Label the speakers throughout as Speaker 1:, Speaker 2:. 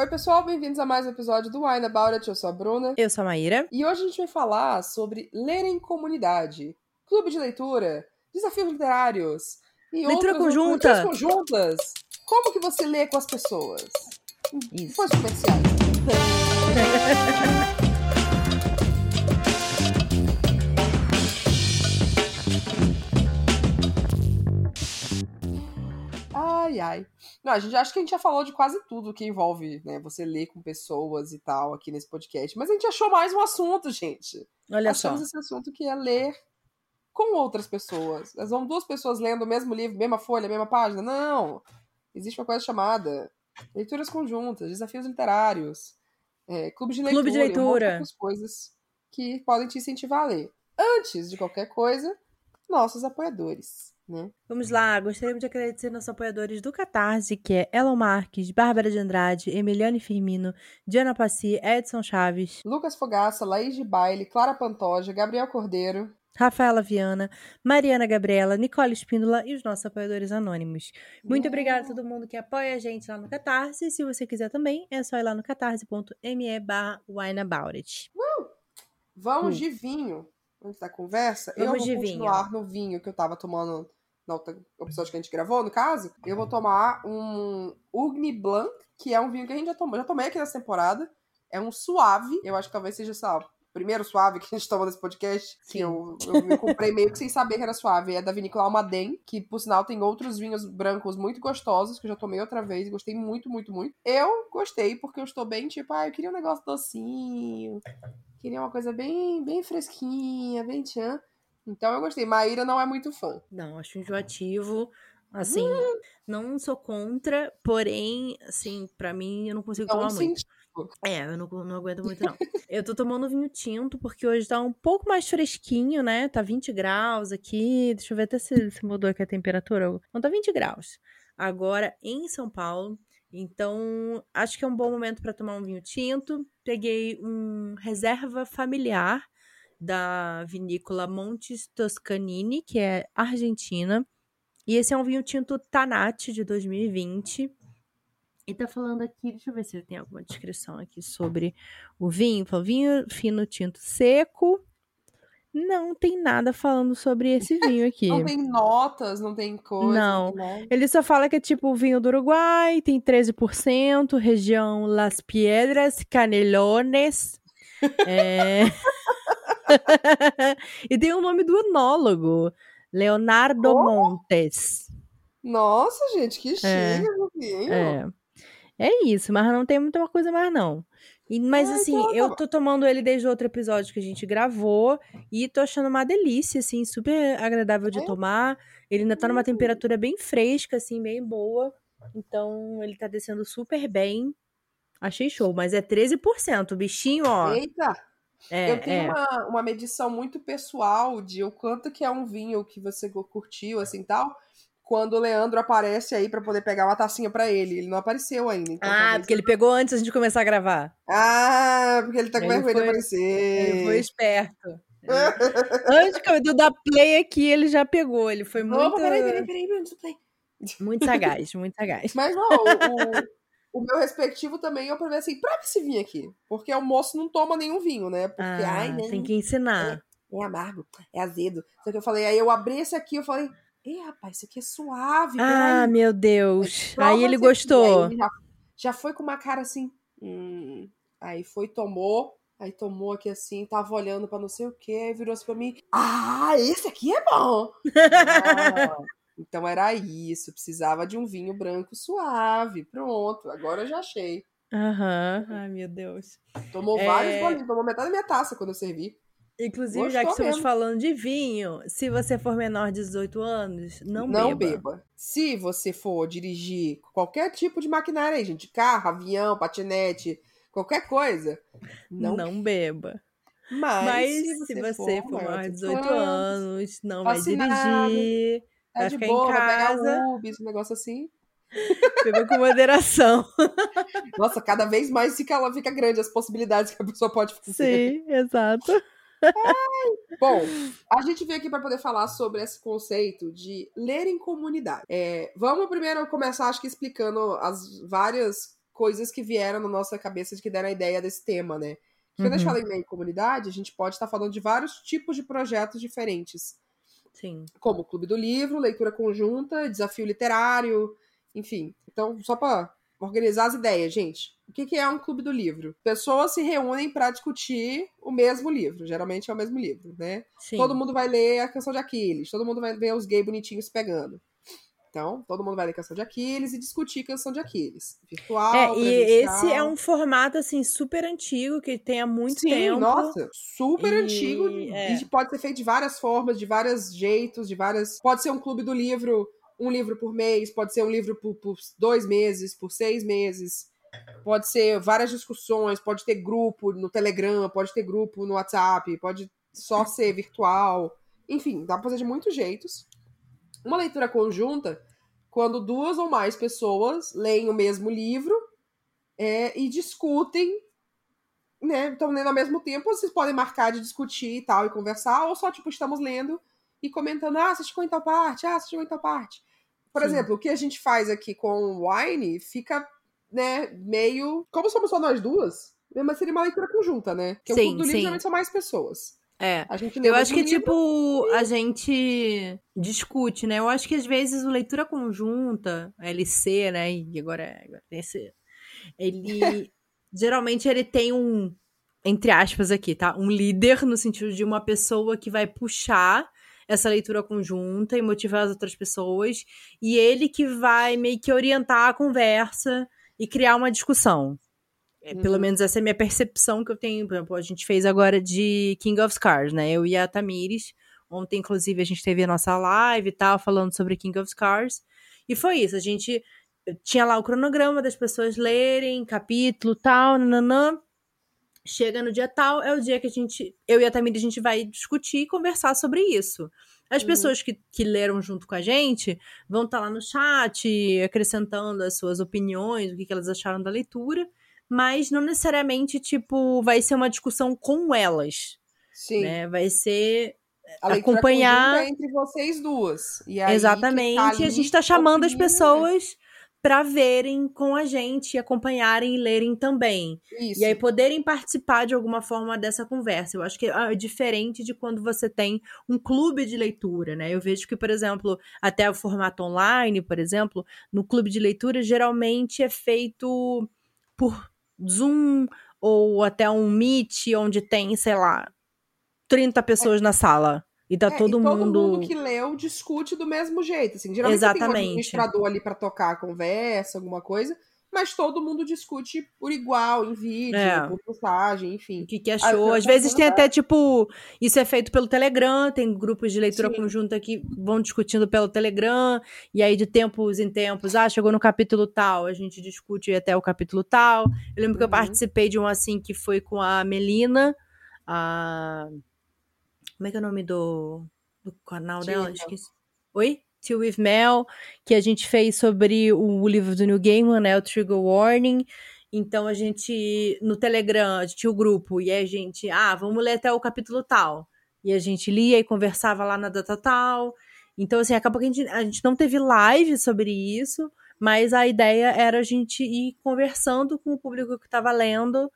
Speaker 1: Oi, pessoal, bem-vindos a mais um episódio do Wine About It. Eu sou a Bruna.
Speaker 2: Eu sou a Maíra.
Speaker 1: E hoje a gente vai falar sobre ler em comunidade, clube de leitura, desafios literários e
Speaker 2: leitura
Speaker 1: outras
Speaker 2: conjunta.
Speaker 1: leituras conjuntas. Como que você lê com as pessoas?
Speaker 2: Isso.
Speaker 1: Depois comerciais. Ai, ai. Não, a gente acho que a gente já falou de quase tudo que envolve, né? Você ler com pessoas e tal aqui nesse podcast. Mas a gente achou mais um assunto, gente.
Speaker 2: Olha
Speaker 1: Achamos
Speaker 2: só.
Speaker 1: esse assunto que é ler com outras pessoas. Nós vamos duas pessoas lendo o mesmo livro, mesma folha, mesma página. Não! Existe uma coisa chamada leituras conjuntas, desafios literários, é, clube de leitura,
Speaker 2: Clube de
Speaker 1: um
Speaker 2: leitura.
Speaker 1: outras coisas que podem te incentivar a ler. Antes de qualquer coisa, nossos apoiadores, né?
Speaker 2: Vamos lá, gostaríamos de agradecer nossos apoiadores do Catarse, que é Elon Marques, Bárbara de Andrade, Emiliane Firmino, Diana Passi, Edson Chaves,
Speaker 1: Lucas Fogaça, Laís de Baile, Clara Pantoja, Gabriel Cordeiro,
Speaker 2: Rafaela Viana, Mariana Gabriela, Nicole Espíndola e os nossos apoiadores anônimos. Muito
Speaker 1: Yeah.
Speaker 2: obrigada a todo mundo que apoia a gente lá no Catarse. Se você quiser também, é só ir lá no catarse.me barra wineaboutit.
Speaker 1: Vamos
Speaker 2: Hum.
Speaker 1: de vinho. Antes da conversa, eu
Speaker 2: Vamos
Speaker 1: vou
Speaker 2: de vinho.
Speaker 1: continuar no vinho que eu tava tomando no outro episódio que a gente gravou, no caso. Eu vou tomar um Ugni Blanc, que é um vinho que a gente já tomou. Já tomei aqui nessa temporada. É um suave. Eu acho que talvez seja, sei lá, o primeiro suave que a gente tomou nesse podcast. Que
Speaker 2: Sim.
Speaker 1: eu, eu me comprei meio que sem saber que era suave. É da vinícola Almaden, que por sinal tem outros vinhos brancos muito gostosos, que eu já tomei outra vez e gostei muito, muito, muito. Eu gostei porque eu estou bem, tipo, ah, eu queria um negócio docinho. Queria uma coisa bem, bem fresquinha, bem tchan. Então eu gostei. Maíra não é muito fã.
Speaker 2: Não, acho enjoativo. Assim,
Speaker 1: Hum.
Speaker 2: não sou contra, porém, assim, pra mim eu não consigo
Speaker 1: Não
Speaker 2: tomar muito. É, eu não, não aguento muito, não. eu tô tomando vinho tinto, porque hoje tá um pouco mais fresquinho, né? Tá 20 graus aqui. Deixa eu ver até se, se mudou aqui a temperatura. Não, tá 20 graus. Agora em São Paulo. Então, acho que é um bom momento pra tomar um vinho tinto. Peguei um reserva familiar da vinícola Montes Toscanini, que é argentina. E esse é um vinho tinto Tanat de 2020. E tá falando aqui, deixa eu ver se tem alguma descrição aqui sobre o vinho. Fala, vinho fino tinto seco. Não tem nada falando sobre esse vinho aqui.
Speaker 1: Não tem notas, não tem coisa.
Speaker 2: Não.
Speaker 1: nada.
Speaker 2: Ele só fala que é tipo vinho do Uruguai, tem 13%, região Las Piedras, Canelones. É... e tem o nome do enólogo, Leonardo
Speaker 1: Oh!
Speaker 2: Montes.
Speaker 1: Nossa, gente, que chique
Speaker 2: É.
Speaker 1: esse vinho.
Speaker 2: É. É isso, mas não tem muita coisa mais, não. E- mas
Speaker 1: Ah,
Speaker 2: assim,
Speaker 1: então tá
Speaker 2: eu tô tomando ele desde o outro episódio que a gente gravou e tô achando uma delícia, assim, super agradável de
Speaker 1: É?
Speaker 2: tomar. Ele ainda tá numa
Speaker 1: Hum.
Speaker 2: temperatura bem fresca, assim, bem boa. Então, ele tá descendo super bem. Achei show, mas é 13%. O bichinho, ó.
Speaker 1: Eita!
Speaker 2: É,
Speaker 1: eu tenho
Speaker 2: é.
Speaker 1: uma, uma medição muito pessoal de o quanto que é um vinho que você curtiu, assim, tal. Quando o Leandro aparece aí pra poder pegar uma tacinha pra ele. Ele não apareceu ainda. Então
Speaker 2: Ah,
Speaker 1: talvez-
Speaker 2: porque ele pegou antes da gente começar a gravar.
Speaker 1: Ah, porque ele tá com vergonha de aparecer.
Speaker 2: Ele foi esperto. Antes que eu dar play aqui, ele já pegou. Ele foi muito,
Speaker 1: Opa, peraí, peraí, peraí, peraí, peraí.
Speaker 2: muito sagaz, muito sagaz.
Speaker 1: Mas não, o, o- o meu respectivo também eu provei assim, prova esse vinho aqui. Porque o moço não toma nenhum vinho, né? Porque,
Speaker 2: Ah,
Speaker 1: ai, né?
Speaker 2: tem que ensinar.
Speaker 1: É amargo, é azedo. Só que eu falei, aí eu abri esse aqui, eu falei, ei, rapaz, isso aqui é suave,
Speaker 2: Ah, meu Deus. Aí ele
Speaker 1: esse aqui.
Speaker 2: gostou.
Speaker 1: Aí ele já, já foi com uma cara assim, hum. Aí foi, tomou, aí tomou aqui assim, tava olhando pra não sei o que, aí virou assim pra mim, ah, esse aqui é bom. Ah, então era isso, precisava de um vinho branco suave, pronto, agora eu já achei.
Speaker 2: Aham. Ai, meu Deus.
Speaker 1: Tomou
Speaker 2: É.
Speaker 1: vários bolinhos, tomou metade da minha taça quando eu servi.
Speaker 2: Inclusive, já que
Speaker 1: Gostou
Speaker 2: estamos
Speaker 1: mesmo.
Speaker 2: falando de vinho, se você for menor de 18 anos, não,
Speaker 1: Não
Speaker 2: beba.
Speaker 1: beba. Se você for dirigir qualquer tipo de maquinária aí, gente, carro, avião, patinete, qualquer coisa, não.
Speaker 2: Não, beba.
Speaker 1: Mas,
Speaker 2: Mas se você, for maior de 18 anos, não vai dirigir,
Speaker 1: tá
Speaker 2: vai
Speaker 1: de boa, vai pegar o Uber, esse negócio assim.
Speaker 2: beba com moderação.
Speaker 1: Nossa, cada vez mais fica, ela fica grande as possibilidades que a pessoa pode fazer.
Speaker 2: Sim, exato.
Speaker 1: Bom, a gente veio aqui para poder falar sobre esse conceito de ler em comunidade. É, vamos primeiro começar, acho que explicando as várias coisas que vieram na nossa cabeça de que deram a ideia desse tema, né? Quando a gente
Speaker 2: Uhum.
Speaker 1: fala em meio comunidade, a gente pode estar falando de vários tipos de projetos diferentes,
Speaker 2: Sim.
Speaker 1: como o Clube do Livro, leitura conjunta, desafio literário, enfim. Então, só para organizar as ideias, gente. O que é um Clube do Livro? Pessoas se reúnem para discutir o mesmo livro. Geralmente é o mesmo livro, né?
Speaker 2: Sim.
Speaker 1: Todo mundo vai ler a canção de Aquiles, todo mundo vai ver os gays bonitinhos se pegando. Então, todo mundo vai ler canção de Aquiles e discutir canção de Aquiles. Virtual,
Speaker 2: É, e
Speaker 1: presencial.
Speaker 2: esse é um formato, assim, super antigo, que tem há muito
Speaker 1: Sim,
Speaker 2: tempo.
Speaker 1: nossa, super
Speaker 2: E-
Speaker 1: antigo
Speaker 2: é.
Speaker 1: e pode ser feito de várias formas, de vários jeitos, de várias. Pode ser um clube do livro, um livro por mês, pode ser um livro por, por dois meses, por seis meses, pode ser várias discussões, pode ter grupo no Telegram, pode ter grupo no WhatsApp, pode só ser virtual, enfim, dá pra fazer de muitos jeitos. Uma leitura conjunta, quando duas ou mais pessoas leem o mesmo livro é, e discutem né, estão lendo ao mesmo tempo, vocês podem marcar de discutir e tal, e conversar, ou só, tipo, estamos lendo e comentando, ah, você chegou em tal parte, ah, você chegou em tal parte. Por
Speaker 2: Sim.
Speaker 1: exemplo, o que a gente faz aqui com o Wine fica, né, meio... Como somos só nós duas, mas seria uma leitura conjunta, né? Porque
Speaker 2: Sim,
Speaker 1: o do livro
Speaker 2: sim.
Speaker 1: geralmente são mais pessoas.
Speaker 2: É. Eu acho que, tipo, a gente discute, né? Eu acho que às vezes o leitura conjunta, LC, né? E agora é agora é LC. Ele geralmente ele tem um, entre aspas aqui, tá? Um líder no sentido de uma pessoa que vai puxar essa leitura conjunta e motivar as outras pessoas, e ele que vai meio que orientar a conversa e criar uma discussão. É, Pelo
Speaker 1: Uhum.
Speaker 2: menos essa é a minha percepção que eu tenho. Por exemplo, a gente fez agora de King of Scars, né? Eu e a Tamires. Ontem, inclusive, a gente teve a nossa live e tal, falando sobre King of Scars. E foi isso. A gente tinha lá o cronograma das pessoas lerem, capítulo tal, nananã. Chega no dia tal, é o dia que a gente, eu e a Tamires, a gente vai discutir e conversar sobre isso. As
Speaker 1: Uhum.
Speaker 2: pessoas que, que leram junto com a gente vão estar lá no chat, acrescentando as suas opiniões, o que, que elas acharam da leitura mas não necessariamente, tipo, vai ser uma discussão com elas,
Speaker 1: Sim.
Speaker 2: né? Vai ser
Speaker 1: A
Speaker 2: acompanhar-
Speaker 1: é entre vocês duas. Quem
Speaker 2: exatamente,
Speaker 1: tá
Speaker 2: e a gente tá chamando as pessoas para verem com a gente, acompanharem e lerem também.
Speaker 1: Isso.
Speaker 2: E aí poderem participar de alguma forma dessa conversa. Eu acho que é diferente de quando você tem um clube de leitura, né? Eu vejo que, por exemplo, até o formato online, por exemplo, no clube de leitura geralmente é feito por Zoom ou até um Meet, onde tem, sei lá, 30 pessoas na sala. E tá
Speaker 1: É,
Speaker 2: todo,
Speaker 1: e todo
Speaker 2: mundo.
Speaker 1: mundo que leu discute do mesmo jeito. Assim. Geralmente você tem um
Speaker 2: Exatamente.
Speaker 1: administrador ali pra tocar a conversa, alguma coisa, mas todo mundo discute por igual, em vídeo,
Speaker 2: É.
Speaker 1: por mensagem, enfim.
Speaker 2: O que, que achou? Às vezes tem até, tipo, isso é feito pelo Telegram, tem grupos de leitura
Speaker 1: Sim.
Speaker 2: conjunta que vão discutindo pelo Telegram, e aí de tempos em tempos, ah, chegou no capítulo tal, a gente discute até o capítulo tal. Eu lembro que eu
Speaker 1: Uhum.
Speaker 2: participei de um assim que foi com a Melina, a. Como é que é o nome do, do canal dela? Esqueci. Oi? Tea with Mel, que a gente fez sobre o livro do New Gaiman, né? O Trigger Warning. Então a gente, no Telegram, a gente tinha o grupo, e a gente, ah, vamos ler até o capítulo tal. E a gente lia e conversava lá na data tal. Então, assim, acabou que a gente, a gente não teve live sobre isso, mas a ideia era a gente ir conversando com o público que estava lendo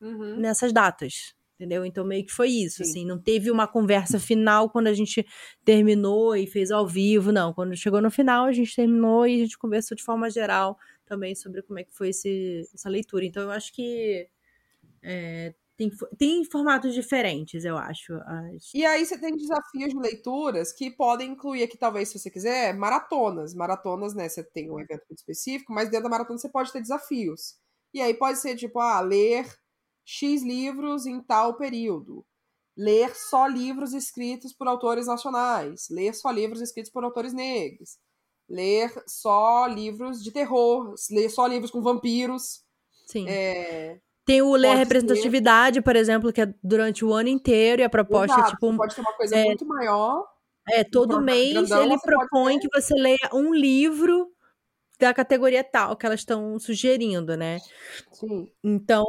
Speaker 1: Uhum.
Speaker 2: nessas datas. Entendeu? Então, meio que foi isso,
Speaker 1: Sim.
Speaker 2: assim. Não teve uma conversa final quando a gente terminou e fez ao vivo, não. Quando chegou no final, a gente terminou e a gente conversou de forma geral também sobre como é que foi esse, essa leitura. Então, eu acho que é, tem, tem formatos diferentes, eu acho. as-
Speaker 1: E aí você tem desafios de leituras que podem incluir aqui, talvez, se você quiser, maratonas. Maratonas, né? Você tem um evento muito específico, mas dentro da maratona você pode ter desafios. E aí pode ser tipo, ah, ler X livros em tal período. Ler só livros escritos por autores nacionais. Ler só livros escritos por autores negros. Ler só livros de terror. Ler só livros com vampiros.
Speaker 2: Sim.
Speaker 1: É,
Speaker 2: Tem o Ler
Speaker 1: ser-
Speaker 2: Representatividade, por exemplo, que é durante o ano inteiro, e a proposta
Speaker 1: exato,
Speaker 2: é tipo.
Speaker 1: pode ter uma coisa
Speaker 2: é,
Speaker 1: muito maior.
Speaker 2: É, todo mês
Speaker 1: grandão,
Speaker 2: ele propõe que você leia um livro da categoria tal que elas estão sugerindo, né?
Speaker 1: Sim.
Speaker 2: Então,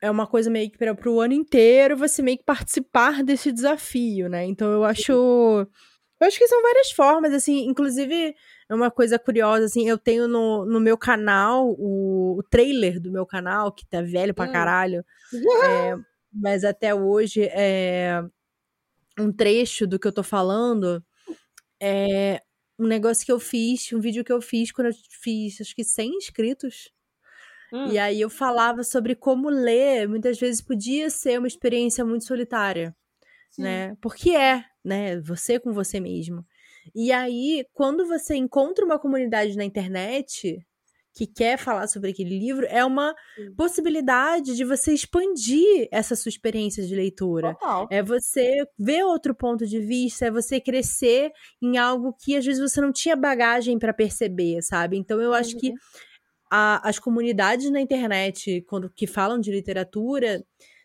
Speaker 2: é uma coisa meio que para o ano inteiro você meio que participar desse desafio, né? Então, eu acho. Eu acho que são várias formas, assim, inclusive é uma coisa curiosa, assim, eu tenho no, no meu canal, o, o trailer do meu canal, que tá velho pra
Speaker 1: Hum.
Speaker 2: caralho, é, mas até hoje é um trecho do que eu tô falando é um negócio que eu fiz, um vídeo que eu fiz quando eu fiz, acho que 100 inscritos.
Speaker 1: Hum.
Speaker 2: E aí eu falava sobre como ler, muitas vezes podia ser uma experiência muito solitária
Speaker 1: Sim.
Speaker 2: né? Porque é, né? Você com você mesmo. E aí, quando você encontra uma comunidade na internet que quer falar sobre aquele livro, é uma
Speaker 1: Sim.
Speaker 2: possibilidade de você expandir essa sua experiência de leitura.
Speaker 1: Total.
Speaker 2: É você ver outro ponto de vista, é você crescer em algo que às vezes você não tinha bagagem para perceber, sabe? Então eu acho que
Speaker 1: Uhum.
Speaker 2: a- as comunidades na internet, quando que falam de literatura,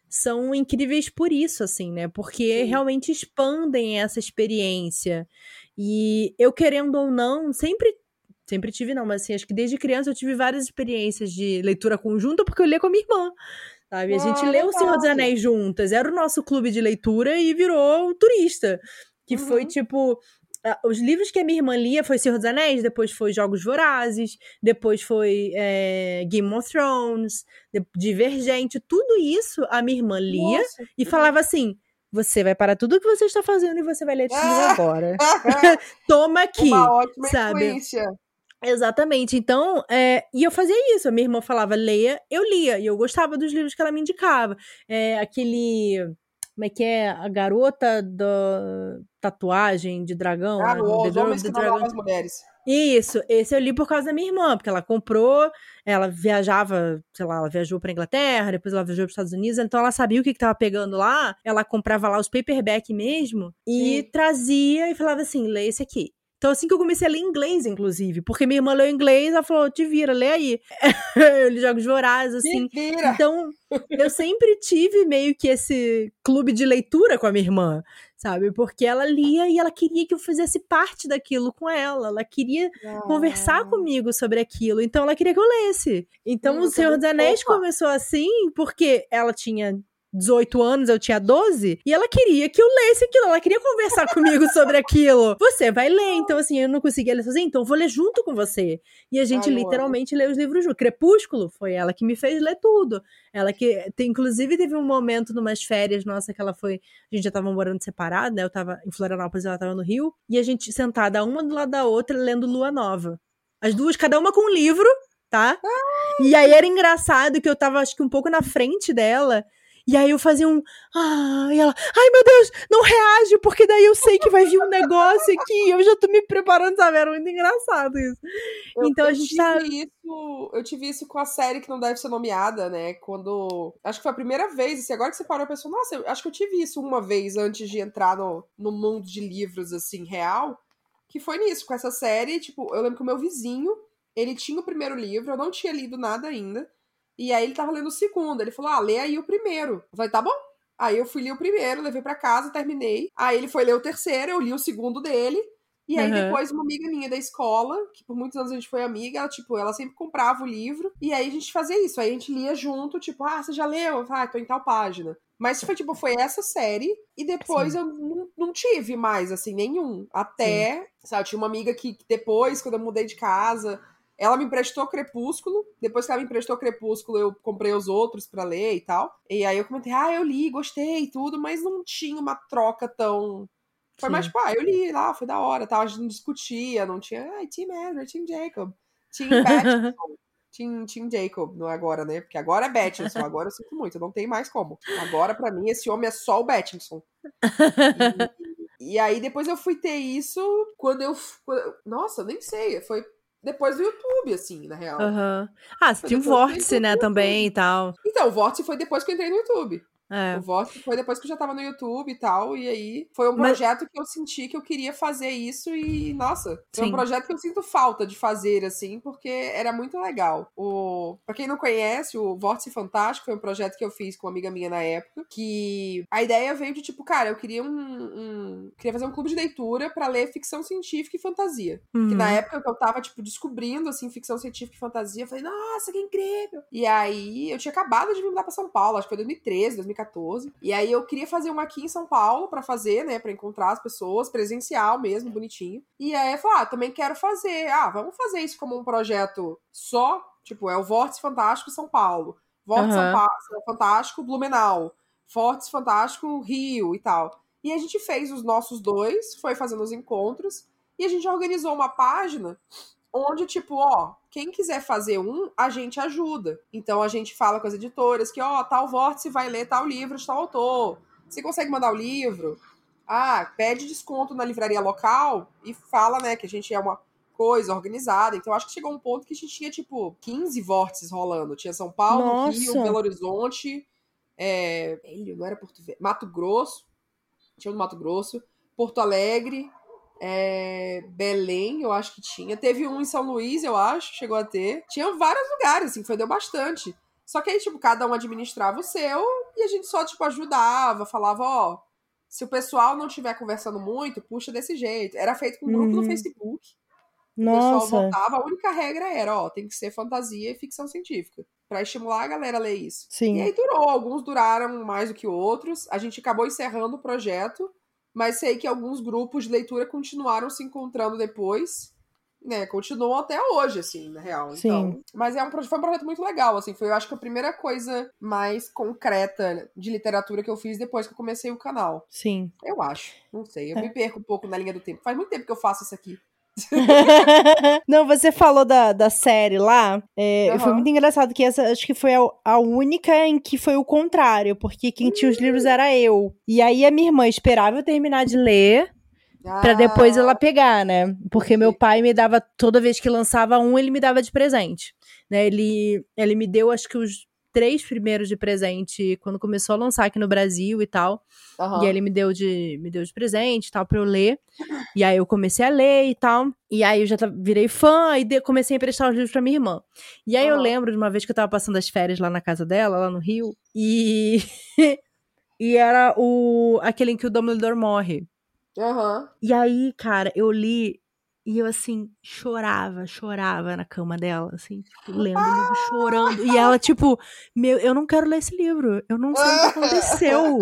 Speaker 2: são incríveis por isso, assim, né? Porque
Speaker 1: Sim.
Speaker 2: realmente expandem essa experiência. E eu, querendo ou não, sempre. Sempre tive, não, mas assim, acho que desde criança eu tive várias experiências de leitura conjunta, porque eu lia com a minha irmã. Sabe? A gente
Speaker 1: Ah,
Speaker 2: leu O Senhor dos. Anéis juntas, era o nosso clube de leitura e virou turista. Que foi
Speaker 1: Uhum.
Speaker 2: tipo. ah, Os livros que a minha irmã lia foi Senhor dos Anéis, depois foi Jogos Vorazes, depois foi é, Game of Thrones, Divergente, tudo isso a minha irmã lia
Speaker 1: Nossa.
Speaker 2: e falava assim: você vai parar tudo o que você está fazendo e você vai ler esse livro agora. Toma aqui.
Speaker 1: Uma ótima
Speaker 2: sabe?
Speaker 1: influência.
Speaker 2: Exatamente. Então, é, e eu fazia isso. A minha irmã falava, leia, eu lia. E eu gostava dos livros que ela me indicava. É, aquele. Como é que é? A garota da tatuagem de dragão.
Speaker 1: Ah,
Speaker 2: né? The
Speaker 1: os homens que as mulheres.
Speaker 2: Isso, esse eu li por causa da minha irmã, porque ela comprou, ela viajava, sei lá, ela viajou pra Inglaterra, depois ela viajou pros Estados Unidos, então ela sabia o que, que tava pegando lá, ela comprava lá os paperback mesmo e
Speaker 1: Sim.
Speaker 2: trazia e falava assim: lê esse aqui. Então, assim que eu comecei a ler inglês, inclusive, porque minha irmã leu inglês, ela falou: te vira, lê aí. eu li jogos vorazes, assim.
Speaker 1: Mentira!
Speaker 2: Então, eu sempre tive meio que esse clube de leitura com a minha irmã, sabe? Porque ela lia e ela queria que eu fizesse parte daquilo com ela. Ela queria conversar
Speaker 1: Ah.
Speaker 2: comigo sobre aquilo. Então, ela queria que eu lesse. Então,
Speaker 1: Hum,
Speaker 2: o
Speaker 1: é
Speaker 2: Senhor dos Anéis começou assim porque ela tinha 18 anos, eu tinha 12, e ela queria que eu lesse aquilo, ela queria conversar comigo sobre aquilo. Você vai ler, então assim, eu não conseguia ler sozinha, então eu vou ler junto com você. E a gente
Speaker 1: Ai,
Speaker 2: literalmente lê os livros juntos. Crepúsculo foi ela que me fez ler tudo. Ela que, tem, inclusive, teve um momento numas férias, nossa, que ela foi, a gente já tava morando separado, né? Eu tava em Florianópolis, ela tava no Rio, e a gente sentada uma do lado da outra lendo Lua Nova. As duas, cada uma com um livro, tá? E aí era engraçado que eu tava, acho que um pouco na frente dela. E aí eu fazia um. Ah, e ela, ai meu Deus, não reage, porque daí eu sei que vai vir um negócio aqui. Eu já tô me preparando, sabe? Era muito engraçado isso.
Speaker 1: Eu-
Speaker 2: Então a
Speaker 1: eu
Speaker 2: gente
Speaker 1: tive
Speaker 2: tá-
Speaker 1: Isso, eu tive isso com a série que não deve ser nomeada, né? Quando. Acho que foi a primeira vez, assim, agora que você parou, eu pensou, nossa, eu acho que eu tive isso uma vez antes de entrar no, no mundo de livros, assim, real. Que foi nisso, com essa série. Tipo, eu lembro que o meu vizinho, ele tinha o primeiro livro, eu não tinha lido nada ainda. E aí ele tava lendo o segundo. Ele falou: ah, lê aí o primeiro. Eu falei, tá bom. Aí eu fui ler o primeiro, levei pra casa, terminei. Aí ele foi ler o terceiro, eu li o segundo dele. E aí
Speaker 2: Uhum.
Speaker 1: depois uma amiga minha da escola, que por muitos anos a gente foi amiga, ela, tipo, ela sempre comprava o livro. E aí a gente fazia isso. Aí a gente lia junto, tipo, ah, você já leu? Ah, tô em tal página. Mas foi, tipo, foi essa série. E depois eu não, não tive mais, assim, nenhum. Até, sabe, eu tinha uma amiga que que depois, quando eu mudei de casa, ela me emprestou Crepúsculo. Depois que ela me emprestou Crepúsculo, eu comprei os outros pra ler e tal. E aí eu comentei, ah, eu li, gostei e tudo, mas não tinha uma troca tão. Foi
Speaker 2: Sim.
Speaker 1: mais, tipo, ah, eu li lá, foi da hora, tal. A gente não discutia, não tinha, ai, Team Edward, Team Jacob, Team Battinson, Team, Team Jacob, não é agora, né? Porque agora é Battinson, agora eu sinto muito, não tem mais como. Agora, pra mim, esse homem é só o Battinson. E, e aí depois eu fui ter isso quando eu. quando- Nossa, nem sei. Foi depois do YouTube, assim, na real.
Speaker 2: Aham. Ah, você tinha um
Speaker 1: depois
Speaker 2: vórtice, né, também e tal.
Speaker 1: Então, o Vórtice foi depois que eu entrei no YouTube.
Speaker 2: É.
Speaker 1: O Vórtice foi depois que eu já tava no YouTube e tal. E aí foi um
Speaker 2: Mas-
Speaker 1: projeto que eu senti que eu queria fazer isso. E, nossa, foi
Speaker 2: Sim.
Speaker 1: um projeto que eu sinto falta de fazer, assim, porque era muito legal. O... Pra quem não conhece, o Vórtice Fantástico foi um projeto que eu fiz com uma amiga minha na época. Que a ideia veio de tipo, cara, eu queria um. um- Queria fazer um clube de leitura pra ler ficção científica e fantasia. Que
Speaker 2: Uhum.
Speaker 1: na época que eu tava, tipo, descobrindo, assim, ficção científica e fantasia, eu falei, nossa, que incrível! E aí, eu tinha acabado de me mudar pra São Paulo, acho que foi 2013, 2014. 2014. E aí eu queria fazer uma aqui em São Paulo para fazer, né, para encontrar as pessoas, presencial mesmo, bonitinho. E aí eu falei, ah, também quero fazer. Ah, vamos fazer isso como um projeto só, tipo, é o Vórtice Fantástico São Paulo, Vórtice
Speaker 2: Aham.
Speaker 1: São Pa- Fantástico Blumenau, Vórtice Fantástico Rio e tal. E a gente fez os nossos dois, foi fazendo os encontros, e a gente organizou uma página onde, tipo, ó, quem quiser fazer um, a gente ajuda. Então a gente fala com as editoras que, ó, tal vórtice vai ler tal livro de tal autor. Você consegue mandar o livro? Ah, pede desconto na livraria local e fala, né, que a gente é uma coisa organizada. Então acho que chegou um ponto que a gente tinha, tipo, 15 vórtices rolando. Tinha São Paulo,
Speaker 2: Nossa!
Speaker 1: Rio, Belo Horizonte, é... Não era Porto Velho. Mato Grosso. Tinha um Mato Grosso. Porto Alegre. É, Belém, eu acho que tinha. Teve um em São Luís, eu acho, chegou a ter. Tinha vários lugares, assim, foi deu bastante. Só que aí, tipo, cada um administrava o seu e a gente só, tipo, ajudava, falava, ó, se o pessoal não estiver conversando muito, puxa desse jeito. Era feito com um grupo no
Speaker 2: Uhum.
Speaker 1: Facebook. O pessoal
Speaker 2: Nossa.
Speaker 1: votava, a única regra era, ó, tem que ser fantasia e ficção científica. Pra estimular a galera a ler isso. E
Speaker 2: Sim.
Speaker 1: aí durou, alguns duraram mais do que outros. A gente acabou encerrando o projeto, mas sei que alguns grupos de leitura continuaram se encontrando depois, né? Continuam até hoje, assim, na real.
Speaker 2: Sim.
Speaker 1: Então, mas é um, foi um projeto muito legal, assim. Foi, eu acho que a primeira coisa mais concreta de literatura que eu fiz depois que eu comecei o canal.
Speaker 2: Sim.
Speaker 1: Eu acho. Não sei. Eu
Speaker 2: É.
Speaker 1: me perco um pouco na linha do tempo. Faz muito tempo que eu faço isso aqui.
Speaker 2: Não, você falou da, da série lá. é,
Speaker 1: Aham.
Speaker 2: Foi muito engraçado que essa acho que foi a, a única em que foi o contrário, porque quem tinha os livros era eu. E aí a minha irmã esperava eu terminar de ler pra depois
Speaker 1: Ah,
Speaker 2: ela pegar, né? Porque meu pai me dava, toda vez que lançava um, ele me dava de presente. Né? Ele, ele me deu, acho que os três primeiros de presente quando começou a lançar aqui no Brasil e tal.
Speaker 1: aham.
Speaker 2: E aí ele me deu de me deu de presente e tal pra eu ler. E aí eu comecei a ler e tal. E aí eu já virei fã e de- comecei a emprestar os livros pra minha irmã. E aí eu
Speaker 1: Aham.
Speaker 2: lembro de uma vez que eu tava passando as férias lá na casa dela, lá no Rio, e e era o aquele em que o Dumbledore morre.
Speaker 1: Aham.
Speaker 2: E aí, cara, eu li e eu assim chorava, chorava na cama dela, assim, tipo, lendo o livro, chorando. E ela tipo, meu, eu não quero ler esse livro. Eu não sei o que aconteceu.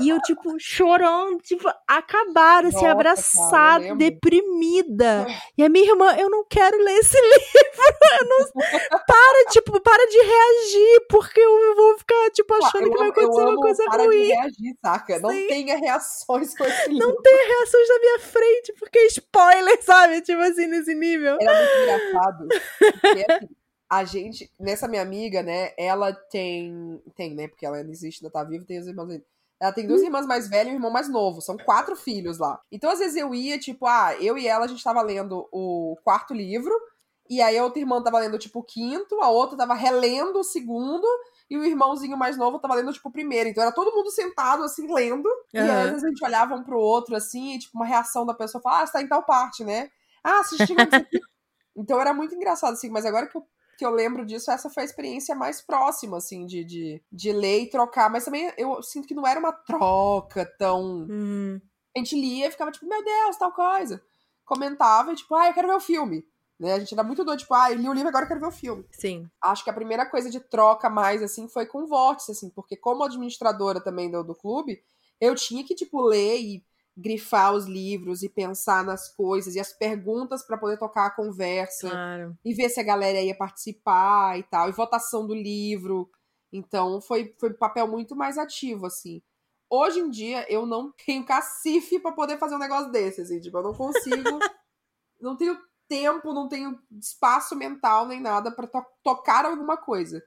Speaker 2: E eu, tipo, chorando, tipo, acabada, assim,
Speaker 1: Nossa, cara,
Speaker 2: abraçada,
Speaker 1: lembro.
Speaker 2: deprimida. E a minha irmã, eu não quero ler esse livro. Não... Para, tipo, para de reagir, porque eu vou ficar, tipo, achando
Speaker 1: eu
Speaker 2: que vai acontecer uma coisa
Speaker 1: para
Speaker 2: ruim.
Speaker 1: de reagir, saca? Não
Speaker 2: Sim.
Speaker 1: tenha reações com esse livro.
Speaker 2: Não tem reações na minha frente, porque spoiler, sabe? Tipo assim, nesse nível.
Speaker 1: Era muito engraçado. Porque, assim, a gente, nessa minha amiga, né, ela tem. Tem, né? Porque ela ainda existe, ainda tá viva, tem os irmãos. Ela tem duas irmãs mais velhas e um irmão mais novo. São quatro filhos lá. Então, às vezes, eu ia, tipo, ah, eu e ela, a gente tava lendo o quarto livro. E aí a outra irmã tava lendo, tipo, o quinto, a outra tava relendo o segundo. E o irmãozinho mais novo tava lendo, tipo, o primeiro. Então era todo mundo sentado, assim, lendo. E aí,
Speaker 2: Aham.
Speaker 1: às vezes a gente olhava um pro outro, assim, e, tipo, uma reação da pessoa fala, ah, você tá em tal parte, né? Ah, assistindo isso aqui. Então era muito engraçado, assim, mas agora que eu, que eu lembro disso, essa foi a experiência mais próxima, assim, de, de, de ler e trocar. Mas também eu sinto que não era uma troca tão.
Speaker 2: Hum,
Speaker 1: A gente lia e ficava, tipo, meu Deus, tal coisa. Comentava e, tipo, ah, eu quero ver o filme. Né? A gente era muito doido, tipo, ah, eu li o livro, agora eu quero ver o filme
Speaker 2: sim.
Speaker 1: acho que a primeira coisa de troca mais, assim, foi com o Vórtice, assim, porque como administradora também do, do clube, eu tinha que, tipo, ler e grifar os livros e pensar nas coisas e as perguntas para poder tocar a conversa
Speaker 2: Claro.
Speaker 1: e ver se a galera ia participar e tal, e votação do livro. Então, foi, foi um papel muito mais ativo, assim. Hoje em dia, eu não tenho cacife para poder fazer um negócio desse, assim, tipo, eu não consigo, não tenho tempo, não tenho espaço mental nem nada para tocar alguma coisa.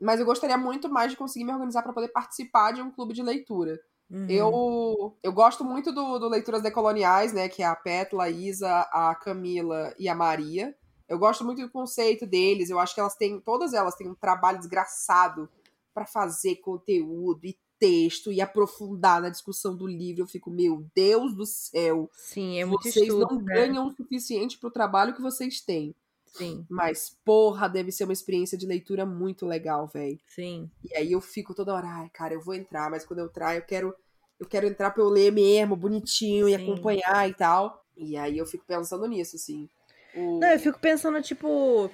Speaker 1: Mas eu gostaria muito mais de conseguir me organizar para poder participar de um clube de leitura.
Speaker 2: Uhum.
Speaker 1: Eu, eu gosto muito do, do Leituras Decoloniais, né? Que é a Petla, a Isa, a Camila e a Maria. Eu gosto muito do conceito deles. Eu acho que elas têm, todas elas têm um trabalho desgraçado para fazer conteúdo e texto e aprofundar na discussão do livro. Eu fico, meu Deus do céu,
Speaker 2: Sim, é muito
Speaker 1: vocês
Speaker 2: estudo,
Speaker 1: não
Speaker 2: né?
Speaker 1: ganham o suficiente pro trabalho que vocês têm.
Speaker 2: Sim,
Speaker 1: Mas, porra, deve ser uma experiência de leitura muito legal, velho.
Speaker 2: sim.
Speaker 1: E aí eu fico toda hora, ai, cara, eu vou entrar, mas quando eu entrar, eu quero, eu quero entrar pra eu ler mesmo, bonitinho, e
Speaker 2: Sim.
Speaker 1: acompanhar e tal. E aí eu fico pensando nisso, assim. O...
Speaker 2: Não, eu fico pensando, tipo.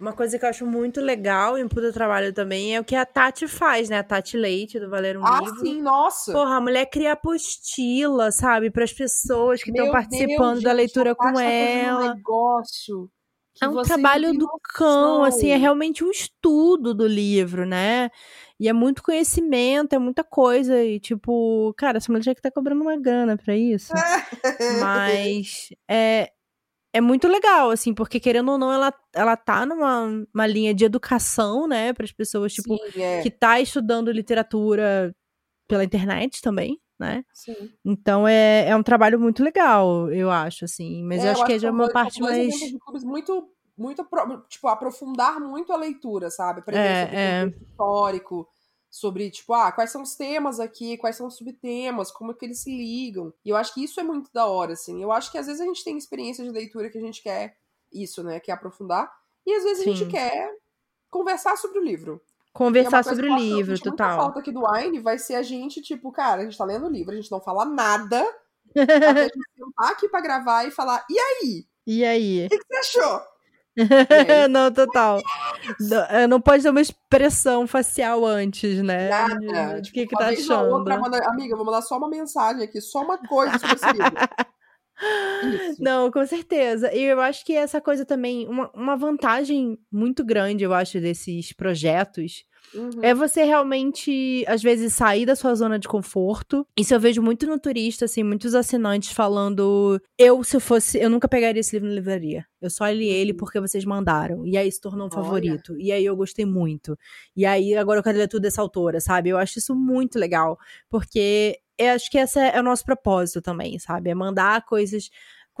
Speaker 2: Uma coisa que eu acho muito legal em Puta Trabalho também é o que a Tati faz, né? A Tati Leite, do Valer um
Speaker 1: ah,
Speaker 2: Livro.
Speaker 1: sim, nossa!
Speaker 2: Porra, a mulher cria apostila, sabe? Para as pessoas que estão participando
Speaker 1: Deus,
Speaker 2: da leitura
Speaker 1: Tati
Speaker 2: com
Speaker 1: tá
Speaker 2: ela.
Speaker 1: Um negócio
Speaker 2: É um trabalho do cão, assim, é realmente um estudo do livro, né? E é muito conhecimento, é muita coisa. E, tipo, cara, essa mulher tinha que tá cobrando uma grana pra isso. Mas é, é muito legal, assim, porque querendo ou não, ela, ela tá numa uma linha de educação, né, para as pessoas, tipo,
Speaker 1: Sim, é.
Speaker 2: que tá estudando literatura pela internet também, né?
Speaker 1: Sim.
Speaker 2: Então é, é um trabalho muito legal, eu acho, assim. Mas
Speaker 1: É,
Speaker 2: eu acho que é
Speaker 1: que
Speaker 2: já
Speaker 1: são
Speaker 2: uma parte mais.
Speaker 1: muito, muito, tipo, aprofundar muito a leitura, sabe? Aprender
Speaker 2: É,
Speaker 1: sobre
Speaker 2: é.
Speaker 1: histórico, sobre, tipo, ah, quais são os temas aqui, quais são os subtemas, como é que eles se ligam. E eu acho que isso é muito da hora, assim. Eu acho que às vezes a gente tem experiência de leitura que a gente quer isso, né? Quer aprofundar. E às vezes a
Speaker 2: Sim.
Speaker 1: gente quer conversar sobre o livro. É
Speaker 2: Conversar
Speaker 1: coisa
Speaker 2: sobre o livro,
Speaker 1: muita
Speaker 2: total.
Speaker 1: falta aqui do Wine vai ser a gente, tipo, cara, a gente tá lendo o livro, a gente não fala nada, até a gente sentar aqui pra gravar e falar, e aí?
Speaker 2: E aí?
Speaker 1: O que que você achou?
Speaker 2: Não, total. Não, é, não pode ter uma expressão facial antes, né?
Speaker 1: Nada.
Speaker 2: De- De que, que tá achando?
Speaker 1: outra, manda- amiga, vou mandar só uma mensagem aqui, só uma coisa livro. Isso.
Speaker 2: Não, com certeza. E eu acho que essa coisa também, uma, uma vantagem muito grande, eu acho, desses projetos,
Speaker 1: Uhum.
Speaker 2: é você realmente, às vezes, sair da sua zona de conforto. Isso eu vejo muito no turista, assim, muitos assinantes falando: eu, se eu fosse, eu nunca pegaria esse livro na livraria. Eu só li ele
Speaker 1: Uhum.
Speaker 2: porque vocês mandaram. E aí se tornou um
Speaker 1: Olha.
Speaker 2: favorito. E aí eu gostei muito. E aí agora eu quero ler tudo dessa autora, sabe? Eu acho isso muito legal. Porque eu acho que esse é o nosso propósito também, sabe? É mandar coisas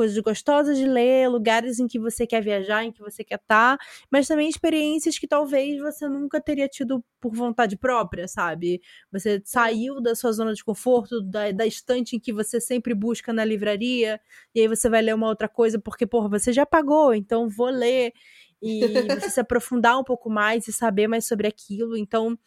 Speaker 2: coisas gostosas de ler, lugares em que você quer viajar, em que você quer estar, mas também experiências que talvez você nunca teria tido por vontade própria, sabe? Você saiu da sua zona de conforto, da, da estante em que você sempre busca na livraria, e aí você vai ler uma outra coisa porque, porra, você já pagou, então vou ler. E você se aprofundar um pouco mais e saber mais sobre aquilo. Então,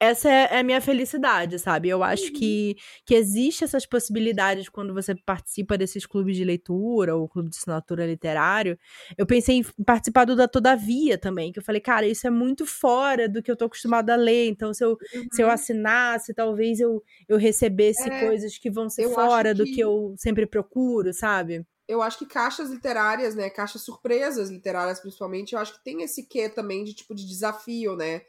Speaker 2: essa é é a minha felicidade, sabe? Eu acho que, que existe essas possibilidades quando você participa desses clubes de leitura ou clube de assinatura literário. Eu pensei em participar do da Todavia também, que eu falei, cara, isso é muito fora do que eu tô acostumada a ler. Então, se eu, se eu assinasse, talvez eu, eu recebesse
Speaker 1: Uhum. É,
Speaker 2: coisas que vão ser fora do
Speaker 1: que-
Speaker 2: que eu sempre procuro, sabe?
Speaker 1: Eu acho que caixas literárias, né? Caixas surpresas literárias, principalmente, eu acho que tem esse quê também de tipo de desafio, né?